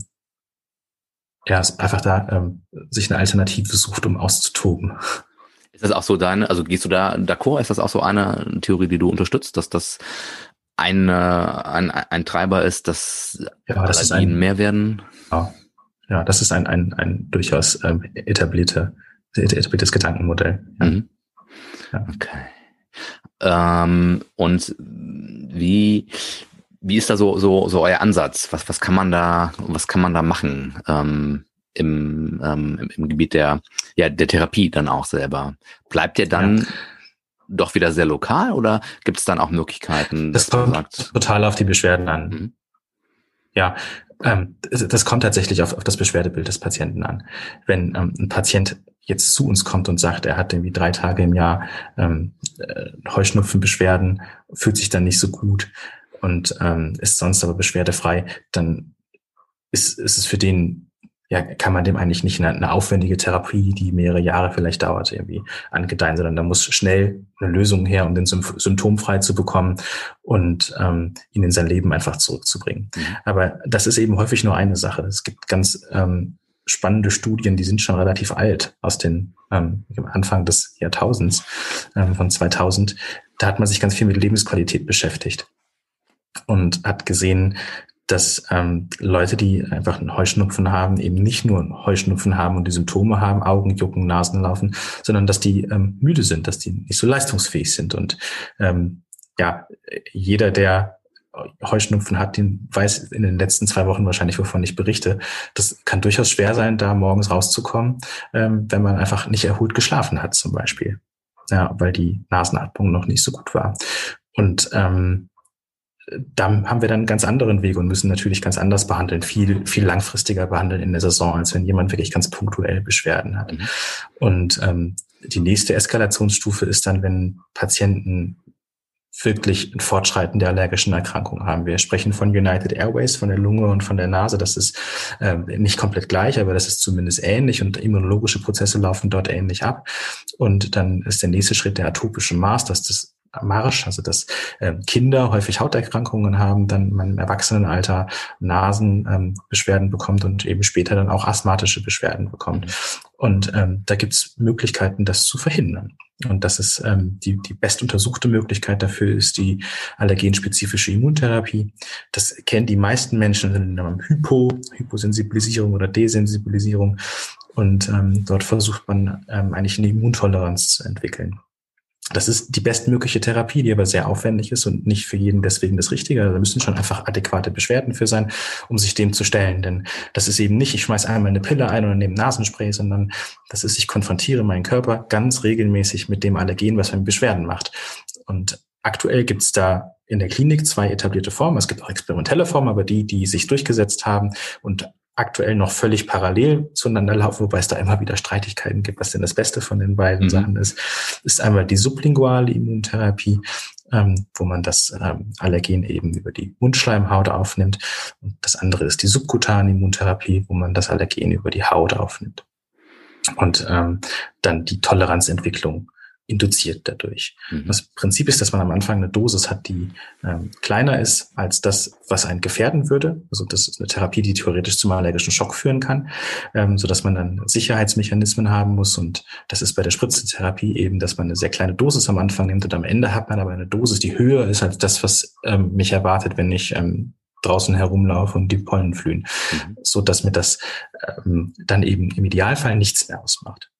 ja, einfach da ähm, sich eine Alternative sucht, um auszutoben. Ist das auch so deine, also gehst du da d'accord? Ist das auch so eine Theorie, die du unterstützt, dass das ein, ein, ein Treiber ist, dass ja, das ist ein, mehr werden? Ja, ja, das ist ein, ein, ein durchaus ähm, etablierte, etabliertes Gedankenmodell. Ja. Mhm. Ja. Okay. Ähm, und wie, wie ist da so, so, so euer Ansatz? Was, was kann man da, was kann man da machen ähm, im, ähm, im, Gebiet der, ja, der Therapie dann auch selber? Bleibt ihr dann ja. doch wieder sehr lokal oder gibt es dann auch Möglichkeiten? Das kommt sagt, total auf die Beschwerden an. Mhm. Ja, ähm, das kommt tatsächlich auf, auf das Beschwerdebild des Patienten an. Wenn ähm, ein Patient jetzt zu uns kommt und sagt, er hat irgendwie drei Tage im Jahr ähm, äh, Heuschnupfenbeschwerden, fühlt sich dann nicht so gut, und ähm, ist sonst aber beschwerdefrei, dann ist, ist es für den, ja, kann man dem eigentlich nicht eine, eine aufwendige Therapie, die mehrere Jahre vielleicht dauert, irgendwie angedeihen, sondern da muss schnell eine Lösung her, um den Symptom frei zu bekommen und ähm, ihn in sein Leben einfach zurückzubringen. Mhm. Aber das ist eben häufig nur eine Sache. Es gibt ganz ähm, spannende Studien, die sind schon relativ alt, aus den ähm, Anfang des Jahrtausends, ähm, von 2000. Da hat man sich ganz viel mit Lebensqualität beschäftigt und hat gesehen, dass ähm, Leute, die einfach einen Heuschnupfen haben, eben nicht nur einen Heuschnupfen haben und die Symptome haben, Augen jucken, Nasen laufen, sondern dass die ähm, müde sind, dass die nicht so leistungsfähig sind. Und ähm, ja, jeder, der Heuschnupfen hat, den weiß in den letzten zwei Wochen wahrscheinlich, wovon ich berichte. Das kann durchaus schwer sein, da morgens rauszukommen, ähm, wenn man einfach nicht erholt geschlafen hat, zum Beispiel. Ja, weil die Nasenatmung noch nicht so gut war. Und ähm, da haben wir dann einen ganz anderen Weg und müssen natürlich ganz anders behandeln, viel, viel langfristiger behandeln in der Saison, als wenn jemand wirklich ganz punktuell Beschwerden hat. Mhm. Und ähm, die nächste Eskalationsstufe ist dann, wenn Patienten wirklich ein Fortschreiten der allergischen Erkrankung haben. Wir sprechen von United Airways, von der Lunge und von der Nase. Das ist äh, nicht komplett gleich, aber das ist zumindest ähnlich und immunologische Prozesse laufen dort ähnlich ab. Und dann ist der nächste Schritt der atopische Mars, dass das Marsch, also dass äh, Kinder häufig Hauterkrankungen haben, dann man im Erwachsenenalter Nasenbeschwerden ähm, bekommt und eben später dann auch asthmatische Beschwerden bekommt. Mhm. Und ähm, da gibt es Möglichkeiten, das zu verhindern. Und das ist ähm, die, die bestuntersuchte Möglichkeit dafür ist die allergenspezifische Immuntherapie. Das kennen die meisten Menschen in einem Hypo, Hyposensibilisierung oder Desensibilisierung. Und ähm, dort versucht man ähm, eigentlich eine Immuntoleranz zu entwickeln. Das ist die bestmögliche Therapie, die aber sehr aufwendig ist und nicht für jeden deswegen das Richtige. Da müssen schon einfach adäquate Beschwerden für sein, um sich dem zu stellen. Denn das ist eben nicht, ich schmeiß einmal eine Pille ein oder nehme Nasenspray, sondern das ist, ich konfrontiere meinen Körper ganz regelmäßig mit dem Allergen, was mir Beschwerden macht. Und aktuell gibt's da in der Klinik zwei etablierte Formen. Es gibt auch experimentelle Formen, aber die, die sich durchgesetzt haben und aktuell noch völlig parallel zueinander laufen, wobei es da immer wieder Streitigkeiten gibt, was denn das Beste von den beiden mhm. Sachen ist, ist einmal die sublinguale Immuntherapie, ähm, wo man das ähm, Allergen eben über die Mundschleimhaut aufnimmt. Und das andere ist die subkutane Immuntherapie, wo man das Allergen über die Haut aufnimmt. Und ähm, dann die Toleranzentwicklung induziert dadurch. Mhm. Das Prinzip ist, dass man am Anfang eine Dosis hat, die ähm, kleiner ist als das, was einen gefährden würde. Also das ist eine Therapie, die theoretisch zum allergischen Schock führen kann, ähm, so dass man dann Sicherheitsmechanismen haben muss. Und das ist bei der Spritzentherapie eben, dass man eine sehr kleine Dosis am Anfang nimmt und am Ende hat man aber eine Dosis, die höher ist als das, was ähm, mich erwartet, wenn ich ähm, draußen herumlaufe und die Pollen flühen, mhm. so dass mir das ähm, dann eben im Idealfall nichts mehr ausmacht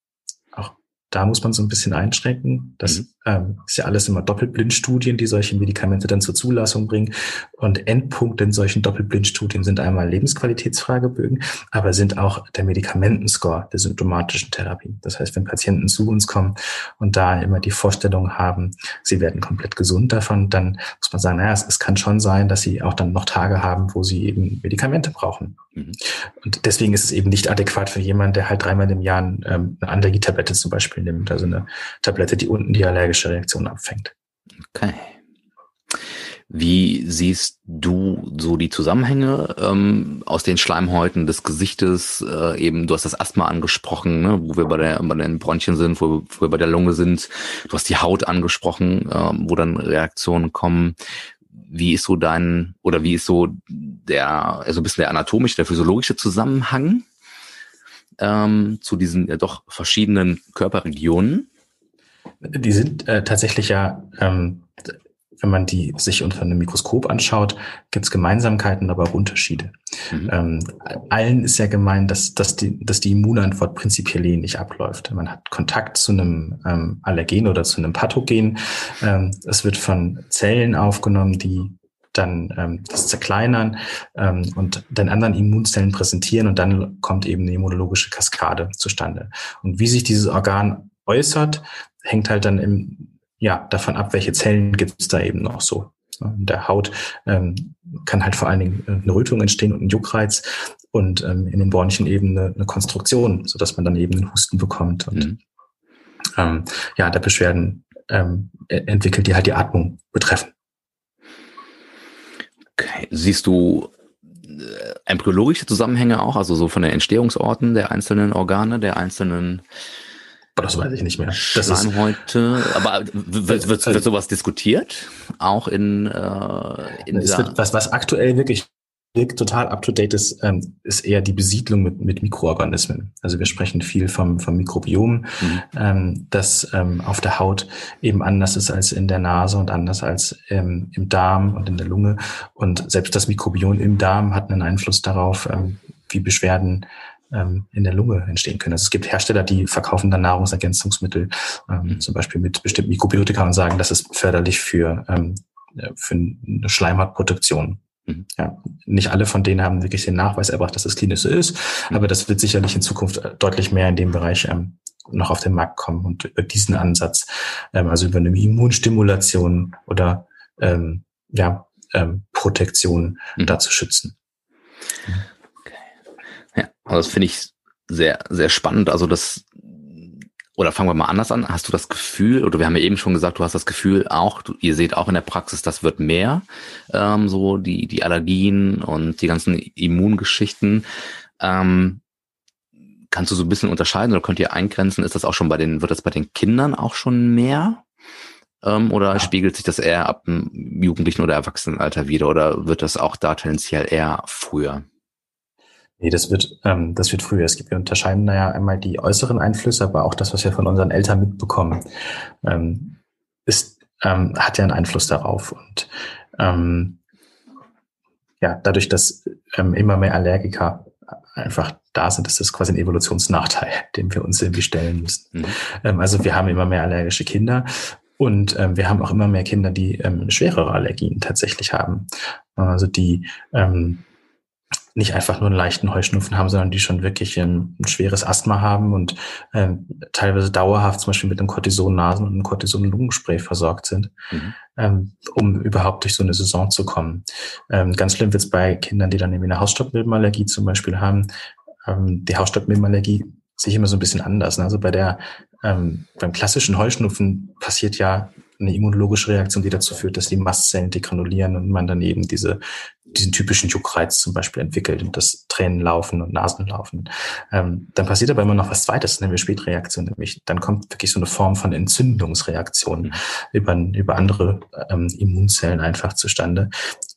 da muss man so ein bisschen einschränken. Das mhm. Ähm, ist ja alles immer Doppelblindstudien, die solche Medikamente dann zur Zulassung bringen. Und Endpunkt in solchen Doppelblindstudien sind einmal Lebensqualitätsfragebögen, aber sind auch der Medikamentenscore der symptomatischen Therapie. Das heißt, wenn Patienten zu uns kommen und da immer die Vorstellung haben, sie werden komplett gesund davon, dann muss man sagen, naja, es, es kann schon sein, dass sie auch dann noch Tage haben, wo sie eben Medikamente brauchen. Mhm. Und deswegen ist es eben nicht adäquat für jemanden, der halt dreimal im Jahr ähm, eine Allergietablette zum Beispiel nimmt, also eine Tablette, die unten die allergische Reaktion abfängt. Okay. Wie siehst du so die Zusammenhänge ähm, aus den Schleimhäuten des Gesichtes? Äh, eben, du hast das Asthma angesprochen, ne, wo wir bei, der, bei den Bronchien sind, wo, wo wir bei der Lunge sind. Du hast die Haut angesprochen, äh, wo dann Reaktionen kommen wie ist so dein, oder wie ist so der, also ein bisschen der anatomische, der physiologische Zusammenhang ähm, zu diesen ja doch verschiedenen Körperregionen? Die sind äh, tatsächlich ja, ähm, wenn man die sich unter einem Mikroskop anschaut, gibt es Gemeinsamkeiten, aber auch Unterschiede. Mhm. Ähm, allen ist ja gemein, dass, dass, die, dass die Immunantwort prinzipiell ähnlich abläuft. Man hat Kontakt zu einem ähm, Allergen oder zu einem Pathogen. Ähm, es wird von Zellen aufgenommen, die dann ähm, das zerkleinern ähm, und den anderen Immunzellen präsentieren und dann kommt eben eine immunologische Kaskade zustande. Und wie sich dieses Organ äußert, hängt halt dann im, ja, davon ab, welche Zellen gibt es da eben noch so. In der Haut ähm, kann halt vor allen Dingen äh, eine Rötung entstehen und ein Juckreiz und ähm, in den Bronchien eben eine, eine Konstruktion, so dass man dann eben einen Husten bekommt und mhm. ähm, ja, der Beschwerden ähm, e-, entwickelt, die halt die Atmung betreffen. Okay. Siehst du äh, embryologische Zusammenhänge auch, also so von den Entstehungsorten der einzelnen Organe, der einzelnen das weiß ich nicht mehr. Das ist heute, aber wird, wird, wird sowas diskutiert? Auch in, äh, in dieser wird, was, was aktuell wirklich total up-to-date ist, ähm, ist eher die Besiedlung mit, mit Mikroorganismen. Also wir sprechen viel vom, vom Mikrobiom, mhm. ähm, das ähm, auf der Haut eben anders ist als in der Nase und anders als ähm, im Darm und in der Lunge. Und selbst das Mikrobiom im Darm hat einen Einfluss darauf, ähm, wie Beschwerden ähm, in der Lunge entstehen können. Also es gibt Hersteller, die verkaufen dann Nahrungsergänzungsmittel, ähm, mhm. zum Beispiel mit bestimmten Mikrobiotika und sagen, das ist förderlich für, ähm, für eine Schleimhautprotektion. Mhm. Ja, nicht alle von denen haben wirklich den Nachweis erbracht, dass es klinisch so ist, mhm. aber das wird sicherlich in Zukunft äh, deutlich mehr in dem Bereich ähm, noch auf den Markt kommen und über diesen Ansatz, ähm, also über eine Immunstimulation oder ähm, ja, ähm, Protektion mhm. da zu schützen. Okay. Also das finde ich sehr, sehr spannend. Also das oder fangen wir mal anders an. Hast du das Gefühl, oder wir haben ja eben schon gesagt, du hast das Gefühl auch, du, ihr seht auch in der Praxis, das wird mehr, ähm, so die, die Allergien und die ganzen Immungeschichten. Ähm, kannst du so ein bisschen unterscheiden oder könnt ihr eingrenzen? Ist das auch schon bei den, wird das bei den Kindern auch schon mehr? Ähm, oder ja. spiegelt sich das eher ab dem Jugendlichen oder Erwachsenenalter wieder? Oder wird das auch da tendenziell eher früher? Nee, das wird, ähm, das wird früher. Es gibt, wir unterscheiden da ja einmal die äußeren Einflüsse, aber auch das, was wir von unseren Eltern mitbekommen, ähm, ist, ähm, hat ja einen Einfluss darauf. Und ähm, ja, dadurch, dass ähm, immer mehr Allergiker einfach da sind, ist das quasi ein Evolutionsnachteil, den wir uns irgendwie stellen müssen. Mhm. Ähm, also wir haben immer mehr allergische Kinder und ähm, wir haben auch immer mehr Kinder, die ähm, schwerere Allergien tatsächlich haben. Also die ähm, nicht einfach nur einen leichten Heuschnupfen haben, sondern die schon wirklich ein, ein schweres Asthma haben und ähm, teilweise dauerhaft zum Beispiel mit einem Cortison-Nasen- und einem Cortison-Lungenspray versorgt sind, mhm. ähm, um überhaupt durch so eine Saison zu kommen. Ähm, ganz schlimm wird es bei Kindern, die dann irgendwie eine Hausstaubmilbenallergie zum Beispiel haben. Ähm, die Hausstaubmilbenallergie sehe ich immer so ein bisschen anders. Ne? Also bei der ähm, beim klassischen Heuschnupfen passiert ja eine immunologische Reaktion, die dazu führt, dass die Mastzellen degranulieren und man dann eben diese diesen typischen Juckreiz zum Beispiel entwickelt und das Tränen laufen und Nasen laufen. Ähm, dann passiert aber immer noch was Zweites, wir Spätreaktion, nämlich dann kommt wirklich so eine Form von Entzündungsreaktion mhm. über, über andere ähm, Immunzellen einfach zustande.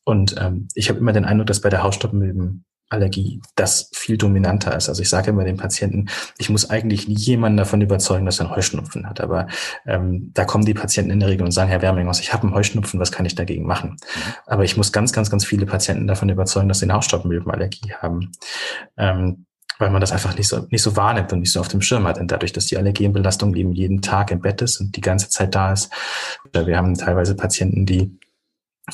Und ähm, ich habe immer den Eindruck, dass bei der Hausstaubmilben Allergie das viel dominanter ist. Also ich sage immer den Patienten, ich muss eigentlich nie jemanden davon überzeugen, dass er einen Heuschnupfen hat. Aber ähm, da kommen die Patienten in der Regel und sagen, Herr Werminghaus, ich habe einen Heuschnupfen, was kann ich dagegen machen? Mhm. Aber ich muss ganz, ganz, ganz viele Patienten davon überzeugen, dass sie eine Hausstaubmilbenallergie haben. Ähm, weil man das einfach nicht so, nicht so wahrnimmt und nicht so auf dem Schirm hat. Und dadurch, dass die Allergenbelastung eben jeden Tag im Bett ist und die ganze Zeit da ist. Wir haben teilweise Patienten, die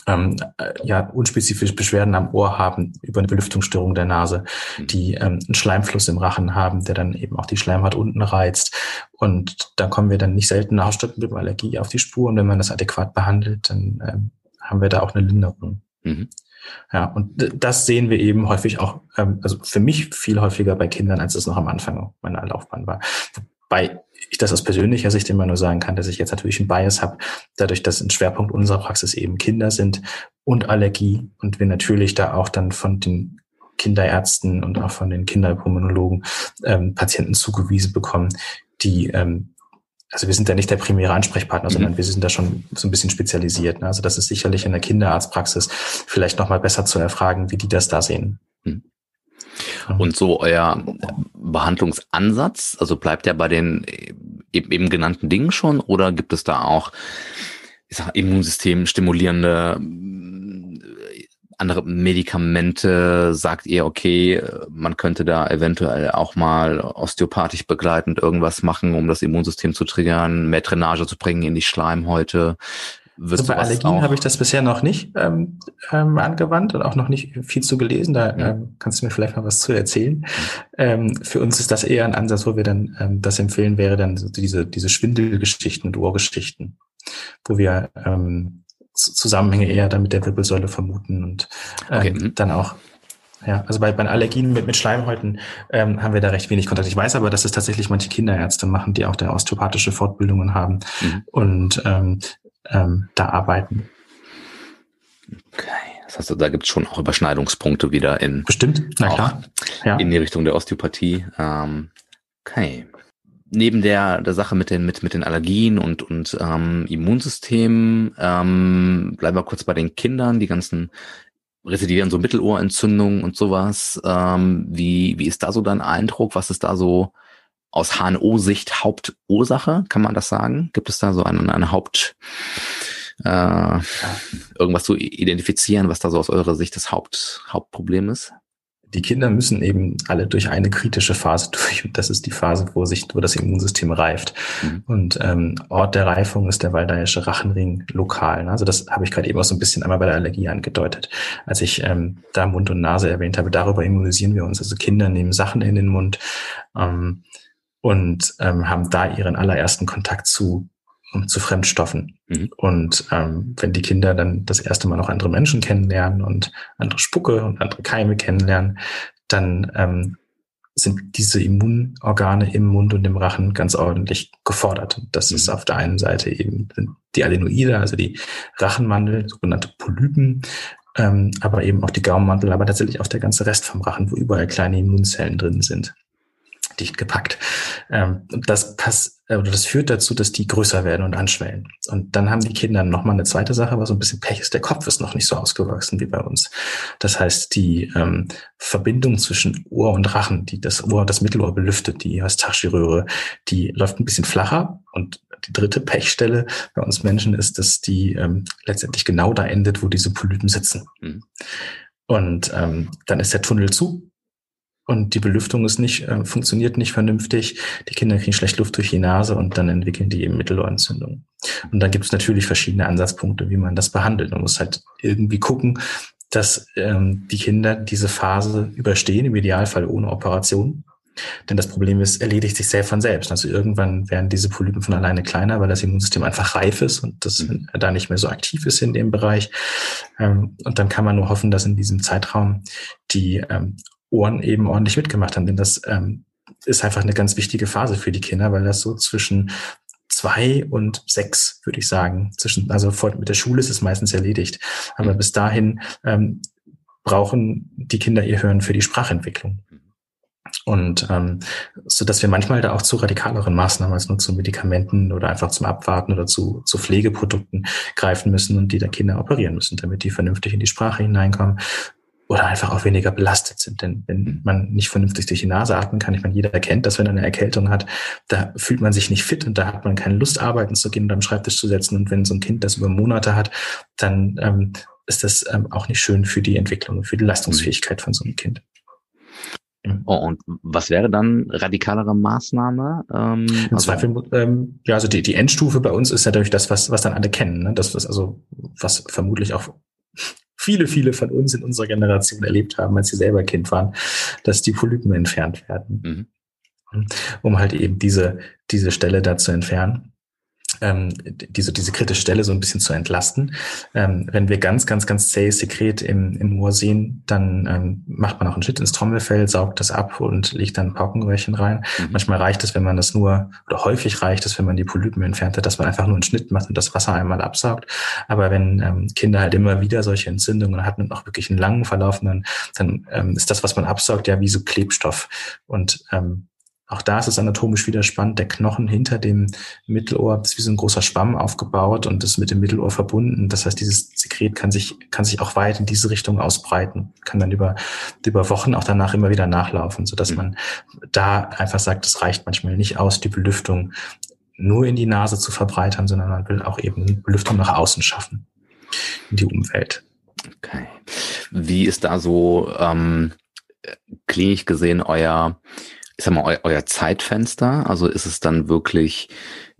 ähm, äh, ja, unspezifische Beschwerden am Ohr haben über eine Belüftungsstörung der Nase, mhm. die ähm, einen Schleimfluss im Rachen haben, der dann eben auch die Schleimhaut unten reizt. Und da kommen wir dann nicht selten eine Hausstaubmilbenallergie auf die Spur. Und wenn man das adäquat behandelt, dann ähm, haben wir da auch eine Linderung. Mhm. Ja, und das sehen wir eben häufig auch, ähm, also für mich viel häufiger bei Kindern, als es noch am Anfang meiner Laufbahn war. Wobei ich das aus persönlicher Sicht immer nur sagen kann, dass ich jetzt natürlich einen Bias habe, dadurch, dass ein Schwerpunkt unserer Praxis eben Kinder sind und Allergie und wir natürlich da auch dann von den Kinderärzten und auch von den Kinderpulmonologen ähm, Patienten zugewiesen bekommen, die ähm, also wir sind da nicht der primäre Ansprechpartner, mhm. sondern wir sind da schon so ein bisschen spezialisiert. Ne? Also das ist sicherlich in der Kinderarztpraxis vielleicht nochmal besser zu erfragen, wie die das da sehen. Und so euer Behandlungsansatz, also bleibt der bei den eben genannten Dingen schon oder gibt es da auch, ich sag, Immunsystem stimulierende andere Medikamente? Sagt ihr, okay, man könnte da eventuell auch mal osteopathisch begleitend irgendwas machen, um das Immunsystem zu triggern, mehr Drainage zu bringen in die Schleimhäute? Wirst also bei Allergien habe ich das bisher noch nicht ähm, ähm, angewandt und auch noch nicht viel zu gelesen. Da ja. ähm, kannst du mir vielleicht mal was zu erzählen. Ähm, für uns ist das eher ein Ansatz, wo wir dann ähm, das empfehlen wäre, dann so diese, diese Schwindelgeschichten und Ohrgeschichten, wo wir ähm, Zusammenhänge eher dann mit der Wirbelsäule vermuten und ähm, okay. Mhm. dann auch ja, also bei, bei Allergien mit, mit Schleimhäuten ähm, haben wir da recht wenig Kontakt. Ich weiß aber, dass es tatsächlich manche Kinderärzte machen, die auch der osteopathische Fortbildungen haben. Mhm. Und ähm, ähm, da arbeiten. Okay. Das heißt, da gibt es schon auch Überschneidungspunkte wieder in bestimmt, na klar, ja. in die Richtung der Osteopathie. Ähm, okay. Neben der, der Sache mit den, mit, mit den Allergien und, und ähm, Immunsystemen, ähm, bleiben wir kurz bei den Kindern, die ganzen residieren so Mittelohrentzündungen und sowas. Ähm, wie, wie ist da so dein Eindruck? Was ist da so aus HNO-Sicht Hauptursache? Kann man das sagen? Gibt es da so eine, eine Haupt, äh, irgendwas zu identifizieren, was da so aus eurer Sicht das Haupt, Hauptproblem ist? Die Kinder müssen eben alle durch eine kritische Phase durch. Und das ist die Phase, wo sich, wo das Immunsystem reift. Mhm. Und ähm, Ort der Reifung ist der Waldayische Rachenring lokal. Also das habe ich gerade eben auch so ein bisschen einmal bei der Allergie angedeutet. Als ich ähm, da Mund und Nase erwähnt habe, darüber immunisieren wir uns. Also Kinder nehmen Sachen in den Mund. Ähm, und ähm, haben da ihren allerersten Kontakt zu zu Fremdstoffen. Mhm. Und ähm, wenn die Kinder dann das erste Mal noch andere Menschen kennenlernen und andere Spucke und andere Keime kennenlernen, dann ähm, sind diese Immunorgane im Mund und im Rachen ganz ordentlich gefordert. Das mhm. ist auf der einen Seite eben die Adenoide, also die Rachenmandel, sogenannte Polypen, ähm, aber eben auch die Gaumenmantel, aber tatsächlich auch der ganze Rest vom Rachen, wo überall kleine Immunzellen drin sind dicht gepackt. Ähm, das passt, äh, oder das führt dazu, dass die größer werden und anschwellen. Und dann haben die Kinder nochmal eine zweite Sache, was so ein bisschen Pech ist. Der Kopf ist noch nicht so ausgewachsen wie bei uns. Das heißt, die ähm, Verbindung zwischen Ohr und Rachen, die das Ohr, das Mittelohr belüftet, die Eustachi-Röhre, die läuft ein bisschen flacher. Und die dritte Pechstelle bei uns Menschen ist, dass die ähm, letztendlich genau da endet, wo diese Polypen sitzen. Mhm. Und ähm, dann ist der Tunnel zu und die Belüftung ist nicht, äh, funktioniert nicht vernünftig. Die Kinder kriegen schlecht Luft durch die Nase und dann entwickeln die eben Mittelohrentzündung. Und dann gibt es natürlich verschiedene Ansatzpunkte, wie man das behandelt. Man muss halt irgendwie gucken, dass ähm, die Kinder diese Phase überstehen, im Idealfall ohne Operation. Denn das Problem ist, erledigt sich sehr von selbst. Also irgendwann werden diese Polypen von alleine kleiner, weil das Immunsystem einfach reif ist und das mhm. da nicht mehr so aktiv ist in dem Bereich. Ähm, und dann kann man nur hoffen, dass in diesem Zeitraum die ähm, Ohren eben ordentlich mitgemacht haben. Denn das ähm, ist einfach eine ganz wichtige Phase für die Kinder, weil das so zwischen zwei und sechs, würde ich sagen, zwischen, also vor, mit der Schule ist es meistens erledigt. Aber mhm. bis dahin ähm, brauchen die Kinder ihr Hören für die Sprachentwicklung. Und ähm, so dass wir manchmal da auch zu radikaleren Maßnahmen als nur zu Medikamenten oder einfach zum Abwarten oder zu, zu Pflegeprodukten greifen müssen und die dann Kinder operieren müssen, damit die vernünftig in die Sprache hineinkommen oder einfach auch weniger belastet sind. Denn wenn mhm. man nicht vernünftig durch die Nase atmen kann, ich meine, jeder kennt das, wenn er eine Erkältung hat, da fühlt man sich nicht fit und da hat man keine Lust, arbeiten zu gehen und am Schreibtisch zu setzen. Und wenn so ein Kind das über Monate hat, dann ähm, ist das ähm, auch nicht schön für die Entwicklung, für die Leistungsfähigkeit von so einem Kind. Oh, und was wäre dann radikalere Maßnahme? Ähm, Im also Zweifel, ähm, ja, also die, die Endstufe bei uns ist natürlich das, was, was dann alle kennen. Ne? Das, was also, was vermutlich auch viele, viele von uns in unserer Generation erlebt haben, als sie selber Kind waren, dass die Polypen entfernt werden. Mhm. Um halt eben diese, diese Stelle da zu entfernen ähm, diese, diese kritische Stelle so ein bisschen zu entlasten. Ähm, wenn wir ganz, ganz, ganz zähes Sekret im, im Ohr sehen, dann ähm, macht man auch einen Schnitt ins Trommelfell, saugt das ab und legt dann ein Paukenröhrchen rein. Mhm. Manchmal reicht es, wenn man das nur, oder häufig reicht es, wenn man die Polypen entfernt hat, dass man einfach nur einen Schnitt macht und das Wasser einmal absaugt. Aber wenn ähm, Kinder halt immer wieder solche Entzündungen hatten und auch wirklich einen langen Verlauf, dann, dann ähm, ist das, was man absaugt, ja wie so Klebstoff. Und ähm, auch da ist es anatomisch wieder spannend. Der Knochen hinter dem Mittelohr ist wie so ein großer Schwamm aufgebaut und ist mit dem Mittelohr verbunden. Das heißt, dieses Sekret kann sich, kann sich auch weit in diese Richtung ausbreiten, kann dann über, über Wochen auch danach immer wieder nachlaufen, sodass mhm. man da einfach sagt, es reicht manchmal nicht aus, die Belüftung nur in die Nase zu verbreitern, sondern man will auch eben Belüftung nach außen schaffen, in die Umwelt. Okay. Wie ist da so ähm, klinisch gesehen euer ich sag mal, eu euer Zeitfenster? Also ist es dann wirklich,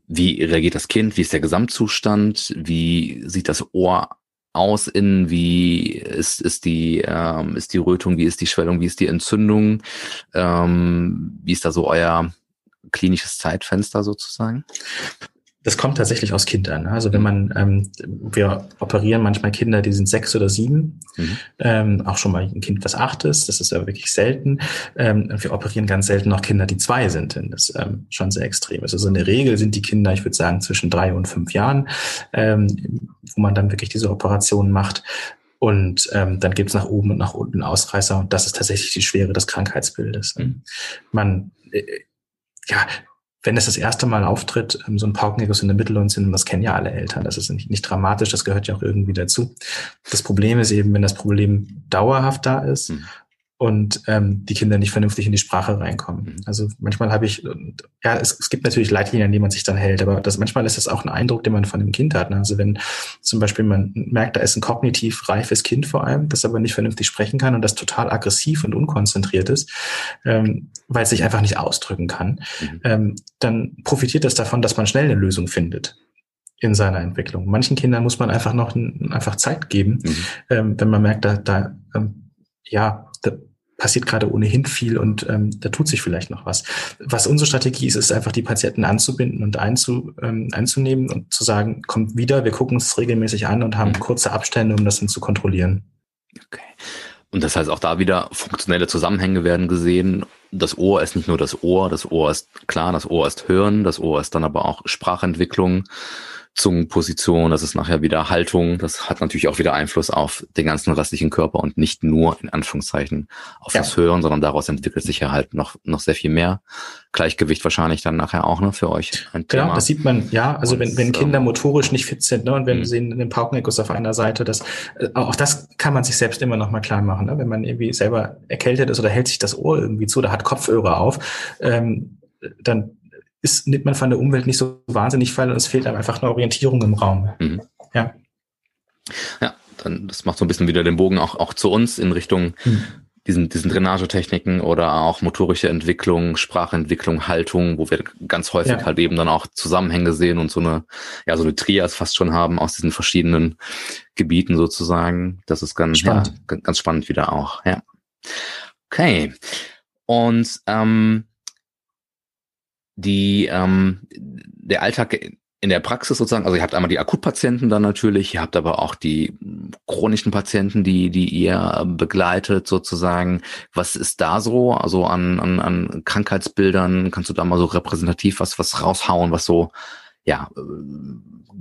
wie reagiert das Kind? Wie ist der Gesamtzustand? Wie sieht das Ohr aus innen? Wie ist, ist die, ähm, ist die Rötung? Wie ist die Schwellung? Wie ist die Entzündung? Ähm, wie ist da so euer klinisches Zeitfenster sozusagen? Das kommt tatsächlich aus Kindern. Ne? Also wenn man, ähm, wir operieren manchmal Kinder, die sind sechs oder sieben, mhm. ähm, auch schon mal ein Kind, was acht ist, das ist aber wirklich selten. Ähm, wir operieren ganz selten noch Kinder, die zwei sind, denn das ähm, schon sehr extrem ist. Also in der Regel sind die Kinder, ich würde sagen, zwischen drei und fünf Jahren, ähm, wo man dann wirklich diese Operation macht. Und ähm, dann gibt's nach oben und nach unten Ausreißer und das ist tatsächlich die Schwere des Krankheitsbildes. Mhm. Man äh, ja, wenn es das erste Mal auftritt, ähm, so ein Paukenegus in der Mittellohnsinn, das kennen ja alle Eltern, das ist nicht, nicht dramatisch, das gehört ja auch irgendwie dazu. Das Problem ist eben, wenn das Problem dauerhaft da ist mhm und ähm, die Kinder nicht vernünftig in die Sprache reinkommen. Mhm. Also manchmal habe ich, ja, es, es gibt natürlich Leitlinien, an die man sich dann hält, aber das manchmal ist das auch ein Eindruck, den man von dem Kind hat. Ne? Also wenn zum Beispiel man merkt, da ist ein kognitiv reifes Kind vor allem, das aber nicht vernünftig sprechen kann und das total aggressiv und unkonzentriert ist, ähm, weil es sich einfach nicht ausdrücken kann, mhm. ähm, dann profitiert das davon, dass man schnell eine Lösung findet in seiner Entwicklung. Manchen Kindern muss man einfach noch einfach Zeit geben, mhm. ähm, wenn man merkt, da, da ähm, ja, passiert gerade ohnehin viel und ähm, da tut sich vielleicht noch was. Was unsere Strategie ist, ist einfach die Patienten anzubinden und einzu, ähm, einzunehmen und zu sagen, kommt wieder, wir gucken uns regelmäßig an und haben mhm. kurze Abstände, um das dann zu kontrollieren. Okay. Und das heißt, auch da wieder funktionelle Zusammenhänge werden gesehen. Das Ohr ist nicht nur das Ohr, das Ohr ist klar, das Ohr ist Hören, das Ohr ist dann aber auch Sprachentwicklung. Zungenposition, das ist nachher wieder Haltung. Das hat natürlich auch wieder Einfluss auf den ganzen restlichen Körper und nicht nur in Anführungszeichen auf ja. das Hören, sondern daraus entwickelt sich ja halt noch, noch sehr viel mehr. Gleichgewicht wahrscheinlich dann nachher auch ne, für euch. Ein genau, Thema. das sieht man, ja, also und, wenn, wenn Kinder ähm, motorisch nicht fit sind ne, und wenn wir mhm. sehen den Paukenekus auf einer Seite, das, äh, auch das kann man sich selbst immer noch mal klar machen. Ne? Wenn man irgendwie selber erkältet ist oder hält sich das Ohr irgendwie zu oder hat Kopfhörer auf, ähm, dann ist, nimmt man von der Umwelt nicht so wahnsinnig viel und es fehlt einem einfach eine Orientierung im Raum. Mhm. Ja. Ja, dann, das macht so ein bisschen wieder den Bogen auch, auch zu uns in Richtung mhm. diesen, diesen Drainagetechniken oder auch motorische Entwicklung, Sprachentwicklung, Haltung, wo wir ganz häufig ja. halt eben dann auch Zusammenhänge sehen und so eine, ja, so eine Trias fast schon haben aus diesen verschiedenen Gebieten sozusagen. Das ist ganz, spannend. Ja, ganz spannend wieder auch, ja. Okay. Und ähm, die ähm, der Alltag in der Praxis sozusagen, also ihr habt einmal die Akutpatienten dann natürlich, ihr habt aber auch die chronischen Patienten, die, die ihr begleitet sozusagen. Was ist da so? Also an, an, an Krankheitsbildern, kannst du da mal so repräsentativ was, was raushauen, was so ja, äh,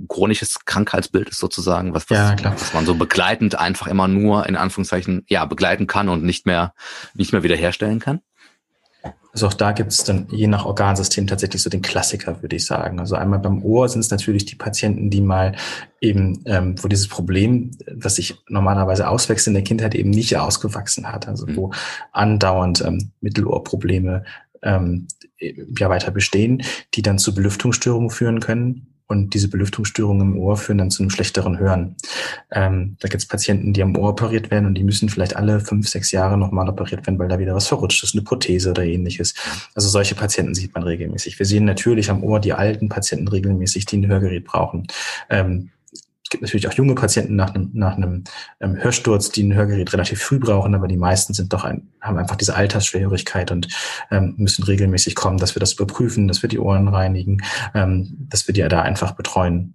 chronisches Krankheitsbild ist sozusagen, was, was, ja, was man so begleitend einfach immer nur in Anführungszeichen ja begleiten kann und nicht mehr nicht mehr wiederherstellen kann? Also auch da gibt es dann je nach Organsystem tatsächlich so den Klassiker, würde ich sagen. Also einmal beim Ohr sind es natürlich die Patienten, die mal eben, ähm, wo dieses Problem, was sich normalerweise auswächst in der Kindheit, eben nicht ausgewachsen hat. Also wo mhm. andauernd ähm, Mittelohrprobleme ähm, ja weiter bestehen, die dann zu Belüftungsstörungen führen können und diese Belüftungsstörungen im Ohr führen dann zu einem schlechteren Hören. Ähm, da gibt es Patienten, die am Ohr operiert werden und die müssen vielleicht alle fünf, sechs Jahre nochmal operiert werden, weil da wieder was verrutscht ist, eine Prothese oder ähnliches. Also solche Patienten sieht man regelmäßig. Wir sehen natürlich am Ohr die alten Patienten regelmäßig, die ein Hörgerät brauchen. Ähm, es gibt natürlich auch junge Patienten nach einem, nach einem ähm, Hörsturz, die ein Hörgerät relativ früh brauchen, aber die meisten sind doch ein, haben einfach diese Altersschwerhörigkeit und ähm, müssen regelmäßig kommen, dass wir das überprüfen, dass wir die Ohren reinigen, ähm, dass wir die da einfach betreuen.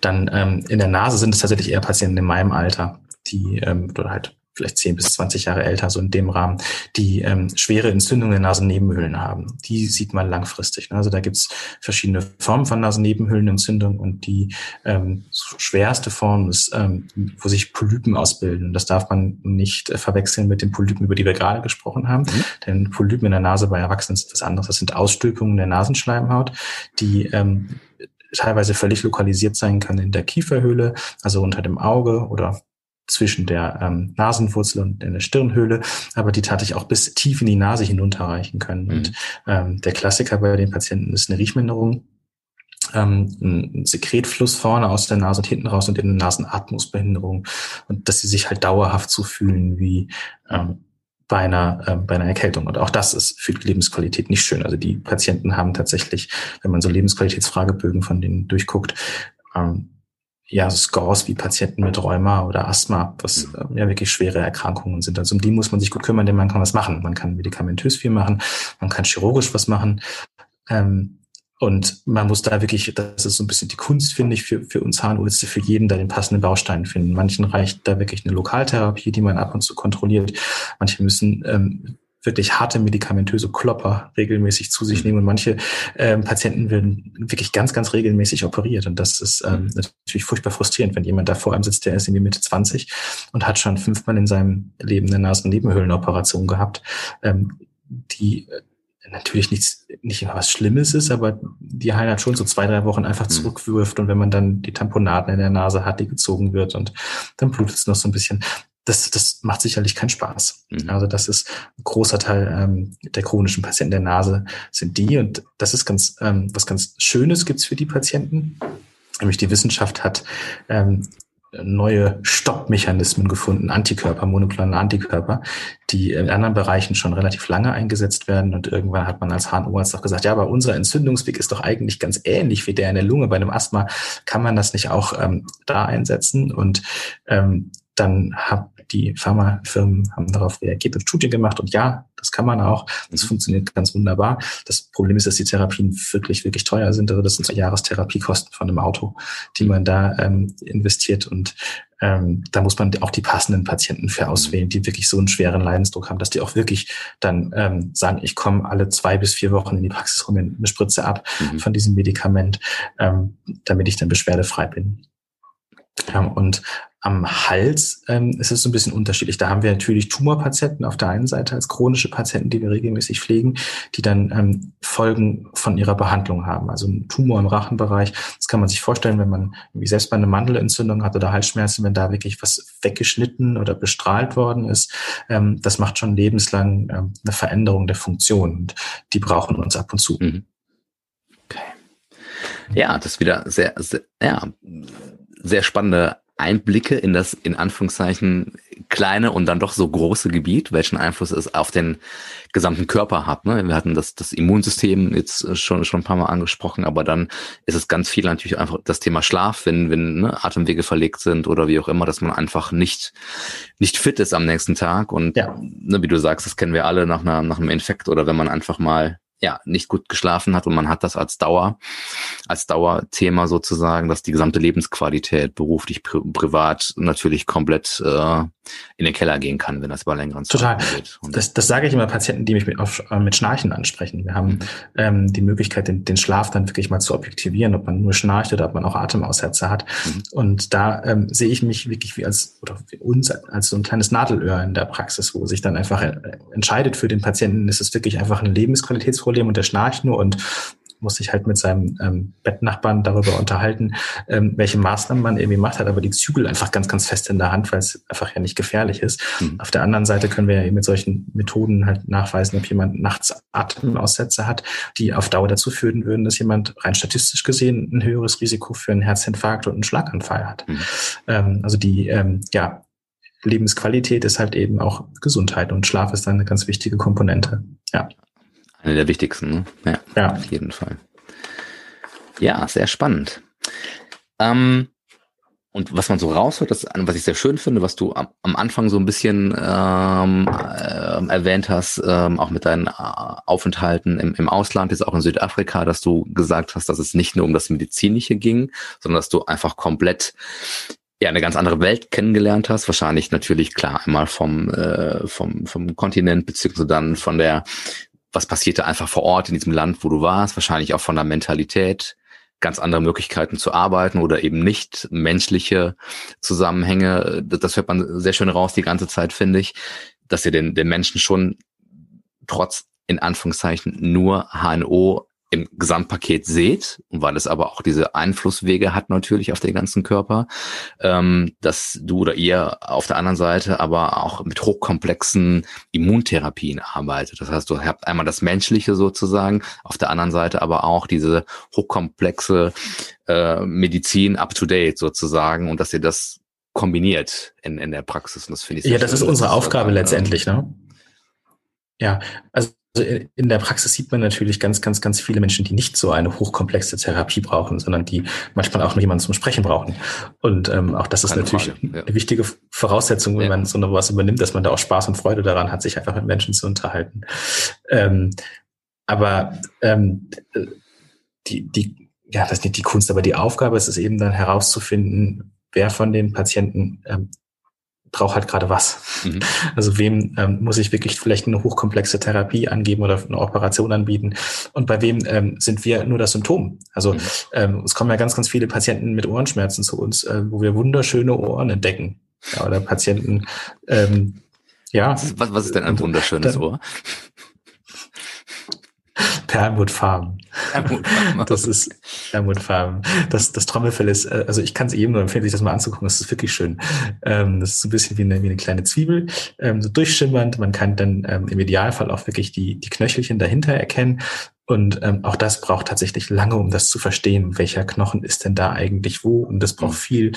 Dann ähm, in der Nase sind es tatsächlich eher Patienten in meinem Alter, die ähm, oder halt vielleicht 10 bis 20 Jahre älter, so in dem Rahmen, die ähm, schwere Entzündungen der Nasennebenhöhlen haben. Die sieht man langfristig. Ne? Also da gibt's verschiedene Formen von Nasennebenhöhlenentzündung und die ähm, schwerste Form ist, ähm, wo sich Polypen ausbilden. Das darf man nicht äh, verwechseln mit den Polypen, über die wir gerade gesprochen haben. Mhm. Denn Polypen in der Nase bei Erwachsenen ist was anderes. Das sind Ausstülpungen der Nasenschleimhaut, die ähm, teilweise völlig lokalisiert sein kann in der Kieferhöhle, also unter dem Auge oder zwischen der ähm, Nasenwurzel und der Stirnhöhle, aber die tatsächlich auch bis tief in die Nase hinunterreichen können. Mhm. Und ähm, der Klassiker bei den Patienten ist eine Riechminderung, ähm, ein Sekretfluss vorne aus der Nase und hinten raus und in eine Nasenatmungsbehinderung und dass sie sich halt dauerhaft so fühlen wie ähm, bei einer, äh, bei einer Erkältung. Und auch das ist für die Lebensqualität nicht schön. Also die Patienten haben tatsächlich, wenn man so Lebensqualitätsfragebögen von denen durchguckt, ähm, ja, Scores wie Patienten mit Rheuma oder Asthma, was äh, ja wirklich schwere Erkrankungen sind. Also um die muss man sich gut kümmern, denn man kann was machen. Man kann medikamentös viel machen, man kann chirurgisch was machen. Ähm, und man muss da wirklich, das ist so ein bisschen die Kunst, finde ich, für, für uns Zahnärzte, für jeden da den passenden Baustein finden. Manchen reicht da wirklich eine Lokaltherapie, die man ab und zu kontrolliert. Manche müssen ähm, wirklich harte medikamentöse Klopper regelmäßig zu sich mhm. nehmen und manche ähm, Patienten werden wirklich ganz, ganz regelmäßig operiert und das ist ähm, mhm. natürlich furchtbar frustrierend, wenn jemand da vor einem sitzt, der ist irgendwie Mitte 20 und hat schon fünfmal in seinem Leben eine Nasennebenhöhlenoperation gehabt, ähm, die äh, natürlich nichts, nicht was Schlimmes ist, aber die halt schon so zwei, drei Wochen einfach mhm. zurückwirft und wenn man dann die Tamponaden in der Nase hat, die gezogen wird und dann blutet es noch so ein bisschen das, das macht sicherlich keinen Spaß. Mhm. Also das ist ein großer Teil ähm, der chronischen Patienten der Nase sind die und das ist ganz ähm, was ganz Schönes gibt's für die Patienten. Nämlich die Wissenschaft hat ähm, neue Stoppmechanismen gefunden, Antikörper, monoklonale Antikörper, die in anderen Bereichen schon relativ lange eingesetzt werden. Und irgendwann hat man als HNO-Arzt doch gesagt, ja, aber unser Entzündungsweg ist doch eigentlich ganz ähnlich wie der in der Lunge. Bei einem Asthma kann man das nicht auch ähm, da einsetzen. Und ähm, dann haben die Pharmafirmen haben darauf reagiert und Studien gemacht und ja, das kann man auch. Das mhm. funktioniert ganz wunderbar. Das Problem ist, dass die Therapien wirklich, wirklich teuer sind. Also das sind so Jahrestherapiekosten von einem Auto, die man da ähm, investiert und ähm, da muss man auch die passenden Patienten für auswählen, die wirklich so einen schweren Leidensdruck haben, dass die auch wirklich dann ähm, sagen, ich komme alle zwei bis vier Wochen in die Praxis, mir eine Spritze ab mhm. von diesem Medikament, ähm, damit ich dann beschwerdefrei bin. Ja, und am Hals ähm, ist es so ein bisschen unterschiedlich. Da haben wir natürlich Tumorpatienten auf der einen Seite als chronische Patienten, die wir regelmäßig pflegen, die dann ähm, Folgen von ihrer Behandlung haben. Also ein Tumor im Rachenbereich, das kann man sich vorstellen, wenn man irgendwie selbst mal eine Mandelentzündung hat oder Halsschmerzen, wenn da wirklich was weggeschnitten oder bestrahlt worden ist, ähm, das macht schon lebenslang ähm, eine Veränderung der Funktion und die brauchen uns ab und zu. Mhm. Okay. Ja, das ist wieder sehr, sehr, ja, sehr spannende Einblicke in das in Anführungszeichen kleine und dann doch so große Gebiet, welchen Einfluss es auf den gesamten Körper hat. Ne? Wir hatten das, das Immunsystem jetzt schon, schon ein paar Mal angesprochen, aber dann ist es ganz viel natürlich einfach das Thema Schlaf, wenn, wenn ne, Atemwege verlegt sind oder wie auch immer, dass man einfach nicht, nicht fit ist am nächsten Tag. Und ja. ne, wie du sagst, das kennen wir alle nach, einer, nach einem Infekt oder wenn man einfach mal ja, nicht gut geschlafen hat und man hat das als Dauer, als Dauerthema sozusagen, dass die gesamte Lebensqualität beruflich, pri privat natürlich komplett äh, in den Keller gehen kann, wenn das über längeren Total. geht. Und das, das sage ich immer Patienten, die mich mit, auf, äh, mit Schnarchen ansprechen. Wir haben mhm. ähm, die Möglichkeit, den, den Schlaf dann wirklich mal zu objektivieren, ob man nur schnarcht oder ob man auch Atemaussetzer hat. Mhm. Und da ähm, sehe ich mich wirklich wie als, oder wie uns als so ein kleines Nadelöhr in der Praxis, wo sich dann einfach äh, entscheidet für den Patienten, ist es wirklich einfach ein Lebensqualitätsproblem und der schnarcht nur und muss sich halt mit seinem ähm, Bettnachbarn darüber unterhalten, ähm, welche Maßnahmen man irgendwie macht, hat aber die Zügel einfach ganz, ganz fest in der Hand, weil es einfach ja nicht gefährlich ist. Mhm. Auf der anderen Seite können wir ja mit solchen Methoden halt nachweisen, ob jemand nachts Atemaussätze hat, die auf Dauer dazu führen würden, dass jemand rein statistisch gesehen ein höheres Risiko für einen Herzinfarkt und einen Schlaganfall hat. Mhm. Ähm, also die, ähm, ja, Lebensqualität ist halt eben auch Gesundheit und Schlaf ist eine ganz wichtige Komponente. Ja. Eine der wichtigsten, ne? Ja, ja. auf jeden Fall. Ja, sehr spannend. Ähm, und was man so raushört, das, was ich sehr schön finde, was du am, am Anfang so ein bisschen ähm, äh, erwähnt hast, ähm, auch mit deinen äh, Aufenthalten im, im Ausland, jetzt auch in Südafrika, dass du gesagt hast, dass es nicht nur um das Medizinische ging, sondern dass du einfach komplett ja eine ganz andere Welt kennengelernt hast. Wahrscheinlich natürlich klar einmal vom äh, vom vom Kontinent beziehungsweise dann von der was passierte einfach vor Ort in diesem Land, wo du warst, wahrscheinlich auch von der Mentalität, ganz andere Möglichkeiten zu arbeiten oder eben nicht menschliche Zusammenhänge. Das hört man sehr schön raus die ganze Zeit, finde ich, dass ihr den, den Menschen schon trotz in Anführungszeichen nur HNO im Gesamtpaket seht, weil es aber auch diese Einflusswege hat natürlich auf den ganzen Körper, ähm, dass du oder ihr auf der anderen Seite aber auch mit hochkomplexen Immuntherapien arbeitet. Das heißt, du habt einmal das Menschliche sozusagen, auf der anderen Seite aber auch diese hochkomplexe äh, Medizin up-to-date sozusagen und dass ihr das kombiniert in, in der Praxis. Und das finde ich Ja, das ist unsere Aufgabe letztendlich, ne? Ja, also also in der Praxis sieht man natürlich ganz, ganz, ganz viele Menschen, die nicht so eine hochkomplexe Therapie brauchen, sondern die manchmal auch noch jemanden zum Sprechen brauchen. Und ähm, auch das ist Keine natürlich ja. eine wichtige Voraussetzung, wenn ja. man so eine was übernimmt, dass man da auch Spaß und Freude daran hat, sich einfach mit Menschen zu unterhalten. Ähm, aber ähm, die, die, ja, das ist nicht die Kunst, aber die Aufgabe ist es eben dann herauszufinden, wer von den Patienten ähm, braucht halt gerade was. Mhm. Also wem ähm, muss ich wirklich vielleicht eine hochkomplexe Therapie angeben oder eine Operation anbieten und bei wem ähm, sind wir nur das Symptom. Also mhm. ähm, es kommen ja ganz, ganz viele Patienten mit Ohrenschmerzen zu uns, äh, wo wir wunderschöne Ohren entdecken. Ja, oder Patienten, ähm, ja. Was, was ist denn ein wunderschönes dann, Ohr? Perlmuttfarben. Das ist Perlmuttfarben. Das, das Trommelfell ist, äh, also ich kann es jedem nur empfehlen, sich das mal anzugucken. Das ist wirklich schön. Ähm, das ist so ein bisschen wie eine, wie eine kleine Zwiebel, ähm, so durchschimmernd. Man kann dann ähm, im Idealfall auch wirklich die, die Knöchelchen dahinter erkennen. Und ähm, auch das braucht tatsächlich lange, um das zu verstehen, welcher Knochen ist denn da eigentlich wo. Und das braucht mhm. viel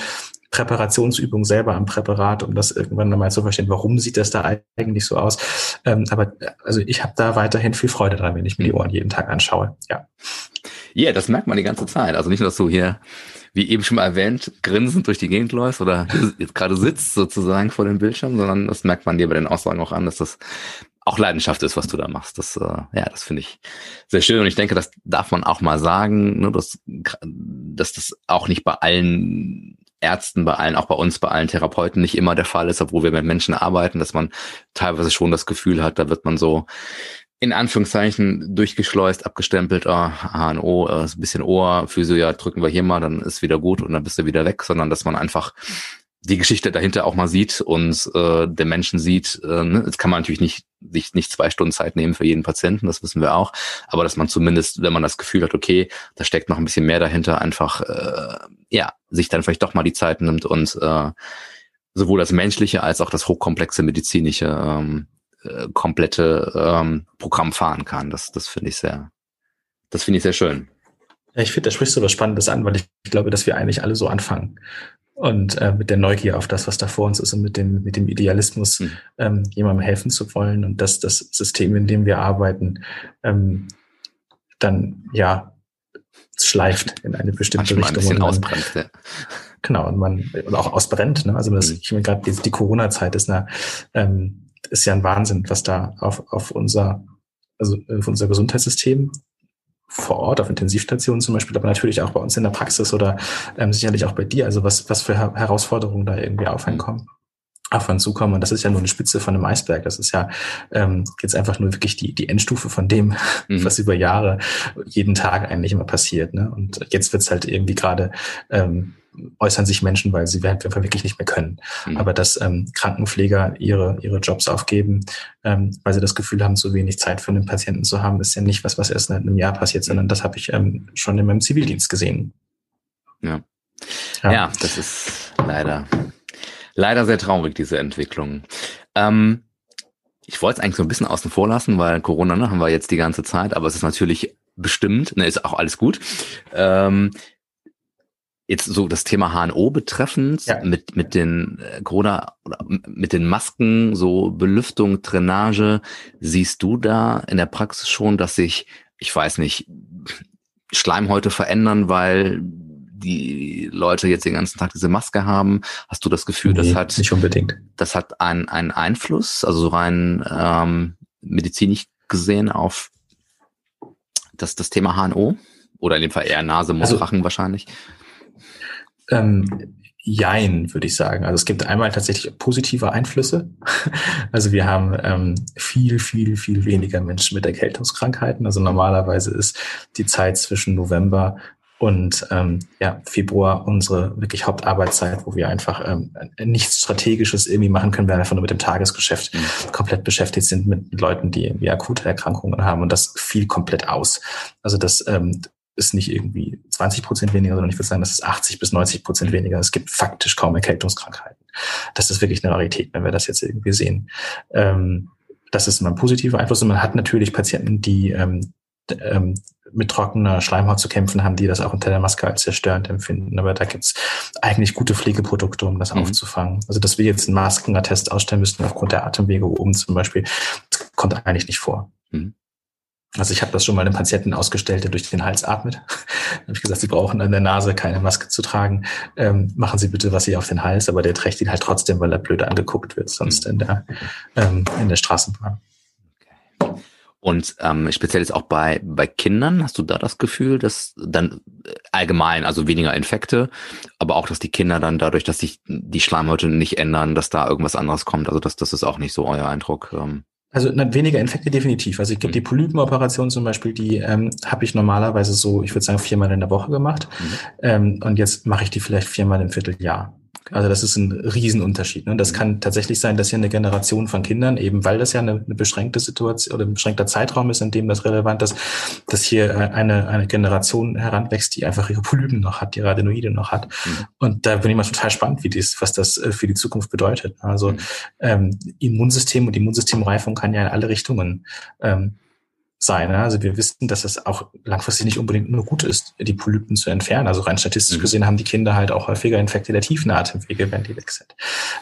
Präparationsübung selber am Präparat, um das irgendwann mal zu verstehen, warum sieht das da eigentlich so aus. Ähm, aber also ich habe da weiterhin viel Freude dran, wenn ich mir die Ohren jeden Tag anschaue. Ja. Ja, yeah, das merkt man die ganze Zeit. Also nicht nur, dass du hier, wie eben schon mal erwähnt, grinsend durch die Gegend läufst oder jetzt gerade sitzt sozusagen vor dem Bildschirm, sondern das merkt man dir bei den Aussagen auch an, dass das auch Leidenschaft ist, was du da machst. Das, äh, ja, das finde ich sehr schön und ich denke, das darf man auch mal sagen, ne, dass, dass das auch nicht bei allen Ärzten, bei allen, auch bei uns, bei allen Therapeuten nicht immer der Fall ist, obwohl wir mit Menschen arbeiten, dass man teilweise schon das Gefühl hat, da wird man so in Anführungszeichen durchgeschleust, abgestempelt, oh, HNO, äh, ein bisschen Ohr, Physio, ja, drücken wir hier mal, dann ist wieder gut und dann bist du wieder weg, sondern dass man einfach die Geschichte dahinter auch mal sieht und äh, der Menschen sieht. Äh, ne? Jetzt kann man natürlich nicht sich nicht zwei Stunden Zeit nehmen für jeden Patienten, das wissen wir auch, aber dass man zumindest, wenn man das Gefühl hat, okay, da steckt noch ein bisschen mehr dahinter, einfach äh, ja sich dann vielleicht doch mal die Zeit nimmt und äh, sowohl das menschliche als auch das hochkomplexe medizinische ähm, äh, komplette ähm, Programm fahren kann. Das das finde ich sehr, das finde ich sehr schön. Ja, ich finde, da sprichst du was Spannendes an, weil ich glaube, dass wir eigentlich alle so anfangen und äh, mit der Neugier auf das, was da vor uns ist und mit dem, mit dem Idealismus, mhm. ähm, jemandem helfen zu wollen und dass das System, in dem wir arbeiten, ähm, dann ja schleift in eine bestimmte Manchmal Richtung. Ein bisschen ausbrennt, ja. Genau, und man und auch ausbrennt. Ne? Also das, mhm. ich meine, gerade die, die Corona-Zeit ist, eine, ähm, ist ja ein Wahnsinn, was da auf, auf unser, also auf unser Gesundheitssystem vor Ort auf Intensivstationen zum Beispiel, aber natürlich auch bei uns in der Praxis oder ähm, sicherlich auch bei dir. Also was, was für Herausforderungen da irgendwie auf einen kommen auf uns zukommen. Und das ist ja nur eine Spitze von einem Eisberg. Das ist ja ähm, jetzt einfach nur wirklich die, die Endstufe von dem, mhm. was über Jahre jeden Tag eigentlich immer passiert. Ne? Und jetzt wird's halt irgendwie gerade ähm, äußern sich Menschen, weil sie wirklich nicht mehr können. Mhm. Aber dass ähm, Krankenpfleger ihre, ihre Jobs aufgeben, ähm, weil sie das Gefühl haben, zu wenig Zeit für einen Patienten zu haben, ist ja nicht was, was erst seit einem Jahr passiert, sondern das habe ich ähm, schon in meinem Zivildienst gesehen. Ja. ja. Ja, das ist leider, leider sehr traurig, diese Entwicklung. Ähm, ich wollte es eigentlich so ein bisschen außen vor lassen, weil Corona ne, haben wir jetzt die ganze Zeit, aber es ist natürlich bestimmt, ne, ist auch alles gut. Ähm, Jetzt so das Thema HNO betreffend, ja. mit, mit den äh, Corona, mit den Masken, so Belüftung, Drainage, siehst du da in der Praxis schon, dass sich, ich weiß nicht, Schleimhäute verändern, weil die Leute jetzt den ganzen Tag diese Maske haben? Hast du das Gefühl, nee, das hat nicht unbedingt. Das hat einen, einen Einfluss, also so rein ähm, medizinisch gesehen auf das, das Thema HNO? Oder in dem Fall eher Nase, Mund, also, Rachen wahrscheinlich? Ähm, Jein, würde ich sagen. Also es gibt einmal tatsächlich positive Einflüsse. Also wir haben ähm, viel, viel, viel weniger Menschen mit Erkältungskrankheiten. Also normalerweise ist die Zeit zwischen November und ähm, ja, Februar unsere wirklich Hauptarbeitszeit, wo wir einfach ähm, nichts Strategisches irgendwie machen können, wir einfach nur mit dem Tagesgeschäft mhm. komplett beschäftigt sind mit Leuten, die irgendwie akute Erkrankungen haben und das fiel komplett aus. Also das ähm, ist nicht irgendwie 20 Prozent weniger, sondern ich würde sagen, das ist 80 bis 90 Prozent weniger. Es gibt faktisch kaum Erkältungskrankheiten. Das ist wirklich eine Rarität, wenn wir das jetzt irgendwie sehen. Ähm, das ist immer ein positiver Einfluss. Und man hat natürlich Patienten, die ähm, ähm, mit trockener Schleimhaut zu kämpfen haben, die das auch unter der Maske als zerstörend empfinden. Aber da gibt's eigentlich gute Pflegeprodukte, um das mhm. aufzufangen. Also dass wir jetzt einen Maskenattest ausstellen müssten aufgrund der Atemwege oben zum Beispiel, kommt eigentlich nicht vor. Mhm. Also ich habe das schon mal einem Patienten ausgestellt, der durch den Hals atmet. da habe ich gesagt, Sie brauchen an der Nase keine Maske zu tragen. Ähm, machen Sie bitte was hier auf den Hals, aber der trägt ihn halt trotzdem, weil er blöd angeguckt wird, sonst in der, ähm, in der Straßenbahn. Und ähm, speziell jetzt auch bei, bei Kindern, hast du da das Gefühl, dass dann äh, allgemein, also weniger Infekte, aber auch, dass die Kinder dann dadurch, dass sich die Schleimhäute nicht ändern, dass da irgendwas anderes kommt. Also das, das ist auch nicht so euer Eindruck. Ähm. Also na, weniger Infekte definitiv. Also ich mhm. die Polypenoperation zum Beispiel, die ähm, habe ich normalerweise so, ich würde sagen, viermal in der Woche gemacht. Mhm. Ähm, und jetzt mache ich die vielleicht viermal im Vierteljahr. Also das ist ein Riesenunterschied. Ne? Das mhm. kann tatsächlich sein, dass hier eine Generation von Kindern, eben weil das ja eine, eine beschränkte Situation oder ein beschränkter Zeitraum ist, in dem das relevant ist, dass hier äh, eine, eine Generation heranwächst, die einfach ihre Polypen noch hat, die Radenoide noch hat. Mhm. Und da bin ich mal total spannend, wie dies, was das äh, für die Zukunft bedeutet. Also mhm. ähm, Immunsystem und Immunsystemreifung kann ja in alle Richtungen ähm, sein. Also wir wissen, dass es auch langfristig nicht unbedingt nur gut ist, die Polypen zu entfernen. Also rein statistisch mhm. gesehen haben die Kinder halt auch häufiger Infekte der tiefen Atemwege, wenn die weg sind.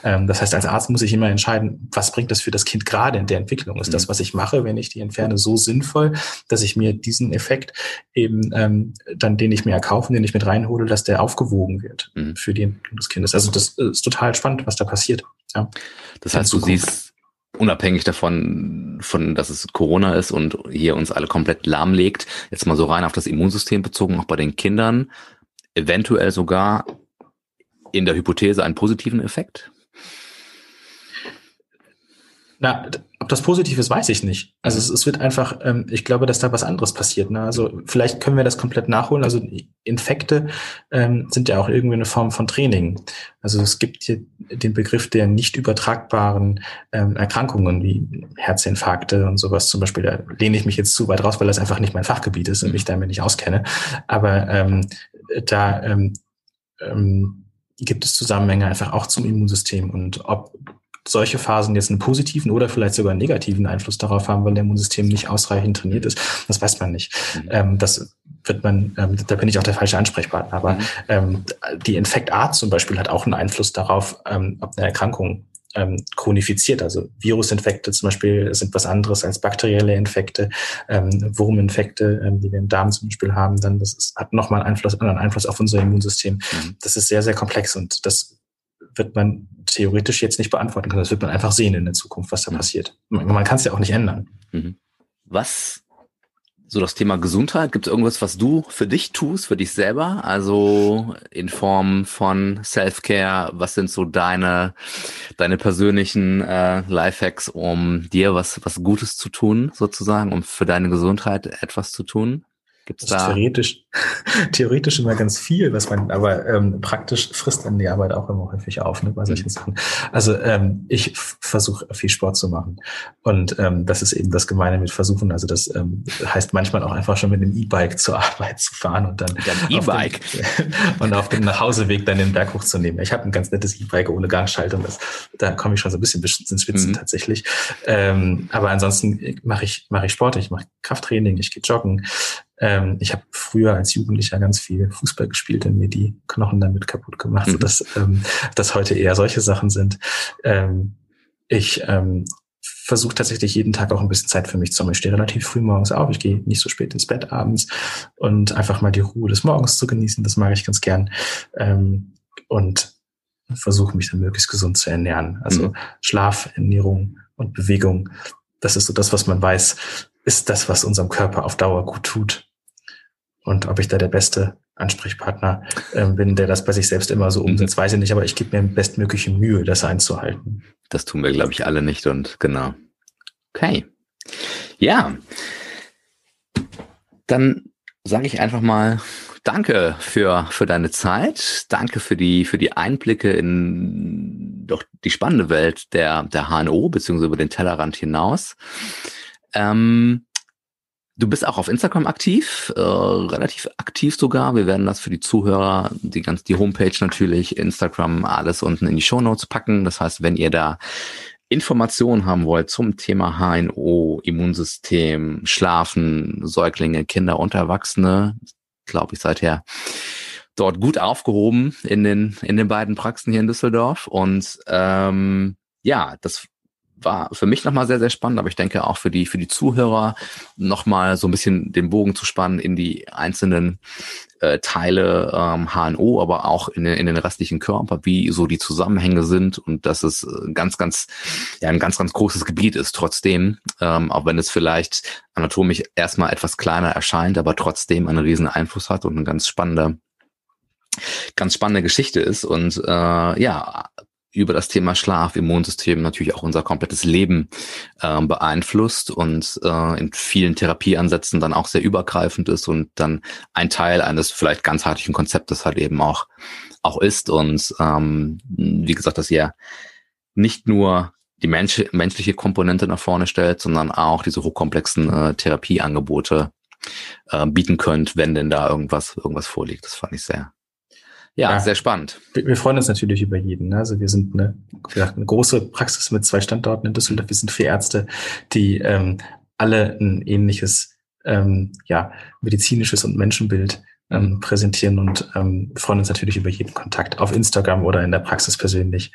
Ähm, das heißt, als Arzt muss ich immer entscheiden, was bringt das für das Kind gerade in der Entwicklung? Ist mhm. das, was ich mache, wenn ich die entferne, so sinnvoll, dass ich mir diesen Effekt eben ähm, dann, den ich mir erkaufe, den ich mit reinhole, dass der aufgewogen wird mhm. für die Entwicklung des Kindes. Also das ist total spannend, was da passiert. Ja. Das heißt, du siehst unabhängig davon, von, dass es Corona ist und hier uns alle komplett lahmlegt, jetzt mal so rein auf das Immunsystem bezogen, auch bei den Kindern, eventuell sogar in der Hypothese einen positiven Effekt? Na, ob das positiv ist, weiß ich nicht. Also es, es wird einfach, ähm, ich glaube, dass da was anderes passiert. Ne? Also vielleicht können wir das komplett nachholen. Also Infekte ähm, sind ja auch irgendwie eine Form von Training. Also es gibt hier den Begriff der nicht übertragbaren ähm, Erkrankungen wie Herzinfarkte und sowas zum Beispiel. Da lehne ich mich jetzt zu weit raus, weil das einfach nicht mein Fachgebiet ist und mich damit nicht auskenne. Aber ähm, da ähm, ähm, gibt es Zusammenhänge einfach auch zum Immunsystem und ob solche Phasen jetzt einen positiven oder vielleicht sogar einen negativen Einfluss darauf haben, weil der Immunsystem nicht ausreichend trainiert ist. Das weiß man nicht. Mhm. Ähm, das wird man, ähm, da bin ich auch der falsche Ansprechpartner. Aber mhm. ähm, die Infektart zum Beispiel hat auch einen Einfluss darauf, ähm, ob eine Erkrankung ähm, chronifiziert. Also Virusinfekte zum Beispiel sind was anderes als bakterielle Infekte, ähm, Wurminfekte, ähm, die wir im Darm zum Beispiel haben, dann das ist, hat nochmal einen Einfluss, einen Einfluss auf unser Immunsystem. Mhm. Das ist sehr, sehr komplex und das wird man theoretisch jetzt nicht beantworten können. Das wird man einfach sehen in der Zukunft, was da passiert. Man, man kann es ja auch nicht ändern. Mhm. Was so das Thema Gesundheit. Gibt es irgendwas, was du für dich tust, für dich selber? Also in Form von Self-Care, was sind so deine, deine persönlichen äh, Lifehacks, um dir was, was Gutes zu tun, sozusagen, um für deine Gesundheit etwas zu tun? Gibt's da? Theoretisch, theoretisch immer ganz viel, was man, aber ähm, praktisch frisst dann die Arbeit auch immer häufig auf, ne, bei solchen mhm. Sachen. Also ähm, ich versuche viel Sport zu machen. Und ähm, das ist eben das Gemeine mit Versuchen. Also das ähm, heißt manchmal auch einfach schon mit dem E-Bike zur Arbeit zu fahren und dann E-Bike und auf dem Nachhauseweg dann den Berg hochzunehmen. Ich habe ein ganz nettes E-Bike ohne Gangschaltung. Das, da komme ich schon so ein bisschen ins Schwitzen mhm. tatsächlich. Ähm, aber ansonsten mache ich mache ich Sport, ich mache Krafttraining, ich gehe joggen. Ähm, ich habe früher als Jugendlicher ganz viel Fußball gespielt und mir die Knochen damit kaputt gemacht, mhm. sodass ähm, das heute eher solche Sachen sind. Ähm, ich ähm, versuche tatsächlich jeden Tag auch ein bisschen Zeit für mich zu haben. Ich stehe relativ früh morgens auf, ich gehe nicht so spät ins Bett abends und einfach mal die Ruhe des Morgens zu genießen, das mag ich ganz gern. Ähm, und versuche mich dann möglichst gesund zu ernähren. Also mhm. Schlaf, Ernährung und Bewegung, das ist so das, was man weiß, ist das, was unserem Körper auf Dauer gut tut. Und ob ich da der beste Ansprechpartner äh, bin, der das bei sich selbst immer so umsetzt, mhm. weiß ich nicht, aber ich gebe mir bestmögliche Mühe, das einzuhalten. Das tun wir, glaube ich, alle nicht und genau. Okay. Ja. Dann sage ich einfach mal Danke für, für deine Zeit. Danke für die, für die Einblicke in doch die spannende Welt der, der HNO, beziehungsweise über den Tellerrand hinaus. Ähm, Du bist auch auf Instagram aktiv, äh, relativ aktiv sogar. Wir werden das für die Zuhörer, die ganz die Homepage natürlich, Instagram, alles unten in die Show Notes packen. Das heißt, wenn ihr da Informationen haben wollt zum Thema HNO, Immunsystem, Schlafen, Säuglinge, Kinder und Erwachsene, glaube ich, seither dort gut aufgehoben in den in den beiden Praxen hier in Düsseldorf. Und ähm, ja, das war für mich nochmal sehr, sehr spannend, aber ich denke auch für die, für die Zuhörer nochmal so ein bisschen den Bogen zu spannen in die einzelnen äh, Teile ähm, HNO, aber auch in, in den restlichen Körper, wie so die Zusammenhänge sind und dass es äh, ganz, ganz, ja, ein ganz, ganz großes Gebiet ist. Trotzdem, ähm, auch wenn es vielleicht anatomisch erstmal etwas kleiner erscheint, aber trotzdem einen riesen Einfluss hat und eine ganz spannende ganz spannende Geschichte ist. Und äh, ja über das Thema Schlaf, Immunsystem natürlich auch unser komplettes Leben äh, beeinflusst und äh, in vielen Therapieansätzen dann auch sehr übergreifend ist und dann ein Teil eines vielleicht ganzheitlichen Konzeptes halt eben auch auch ist und ähm, wie gesagt, dass ihr nicht nur die Mensch, menschliche Komponente nach vorne stellt, sondern auch diese hochkomplexen äh, Therapieangebote äh, bieten könnt, wenn denn da irgendwas irgendwas vorliegt. Das fand ich sehr ja, ja, sehr spannend. Wir, wir, freuen uns natürlich über jeden. Ne? Also wir sind eine, eine große Praxis mit zwei Standorten in Düsseldorf. Wir sind vier Ärzte, die ähm, alle ein ähnliches ähm, ja, medizinisches und Menschenbild ähm, präsentieren und ähm, freuen uns natürlich über jeden Kontakt auf Instagram oder in der Praxis persönlich.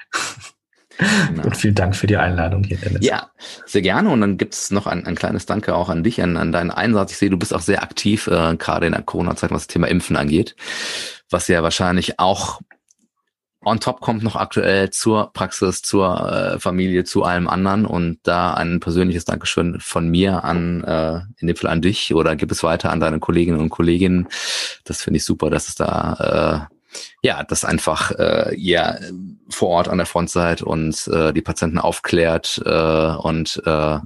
Genau. Und vielen Dank für die Einladung hier, Dennis. Ja, sehr gerne. Und dann gibt es noch ein, ein kleines Danke auch an dich, an, an deinen Einsatz. Ich sehe, du bist auch sehr aktiv, äh, gerade in der Corona-Zeit, was das Thema Impfen angeht was ja wahrscheinlich auch on top kommt noch aktuell zur Praxis, zur äh, Familie, zu allem anderen und da ein persönliches Dankeschön von mir an, äh, in dem Fall an dich oder gib es weiter an deine Kolleginnen und Kollegen. Das finde ich super, dass es da äh, ja, das einfach äh, ihr vor Ort an der Front seid und äh, die Patienten aufklärt äh, und äh,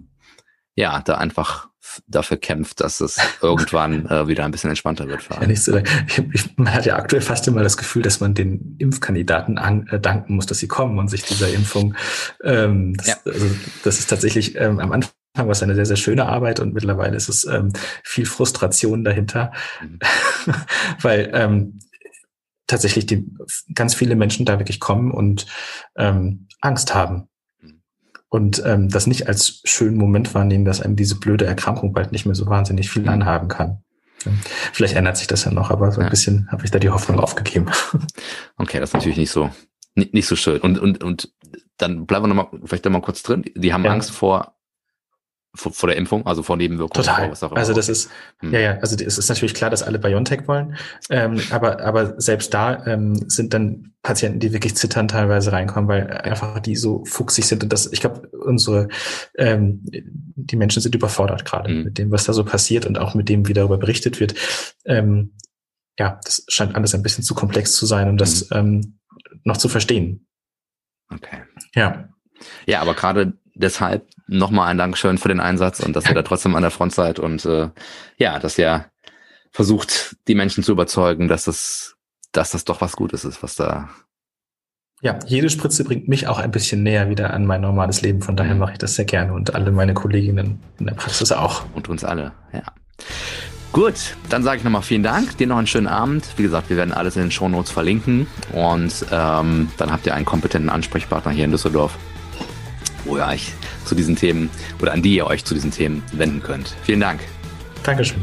ja, da einfach dafür kämpft, dass es irgendwann äh, wieder ein bisschen entspannter wird. Ja, nicht so, ich, ich, man hat ja aktuell fast immer das Gefühl, dass man den Impfkandidaten an, äh, danken muss, dass sie kommen und sich dieser Impfung, ähm, das, ja. also, das ist tatsächlich ähm, am Anfang war es eine sehr, sehr schöne Arbeit und mittlerweile ist es ähm, viel Frustration dahinter, mhm. weil ähm, tatsächlich die, ganz viele Menschen da wirklich kommen und ähm, Angst haben und ähm, das nicht als schönen Moment wahrnehmen, dass einem diese blöde Erkrankung bald nicht mehr so wahnsinnig viel mhm. anhaben kann. Vielleicht ändert sich das ja noch, aber so ein ja. bisschen habe ich da die Hoffnung aufgegeben. Okay, das ist natürlich nicht so nicht, nicht so schön. Und und und dann bleiben wir noch mal vielleicht noch mal kurz drin. Die haben ja. Angst vor vor, vor der Impfung, also vor Nebenwirkungen. Total. also das ist, hm. ja, ja, also es ist natürlich klar, dass alle BioNTech wollen, ähm, aber, aber selbst da ähm, sind dann Patienten, die wirklich zittern teilweise reinkommen, weil einfach die so fuchsig sind und das, ich glaube, unsere, ähm, die Menschen sind überfordert gerade hm. mit dem, was da so passiert und auch mit dem, wie darüber berichtet wird. Ähm, ja, das scheint alles ein bisschen zu komplex zu sein, um das hm. ähm, noch zu verstehen. Okay. Ja. Ja, aber gerade deshalb nochmal ein Dankeschön für den Einsatz und dass ihr da trotzdem an der Front seid und äh, ja, dass ihr versucht, die Menschen zu überzeugen, dass das, dass das doch was Gutes ist, was da. Ja, jede Spritze bringt mich auch ein bisschen näher wieder an mein normales Leben. Von daher mhm. mache ich das sehr gerne und alle meine Kolleginnen in der Praxis auch. Und uns alle, ja. Gut, dann sage ich nochmal vielen Dank. Dir noch einen schönen Abend. Wie gesagt, wir werden alles in den Shownotes verlinken und ähm, dann habt ihr einen kompetenten Ansprechpartner hier in Düsseldorf wo ihr euch zu diesen Themen oder an die ihr euch zu diesen Themen wenden könnt. Vielen Dank. Dankeschön.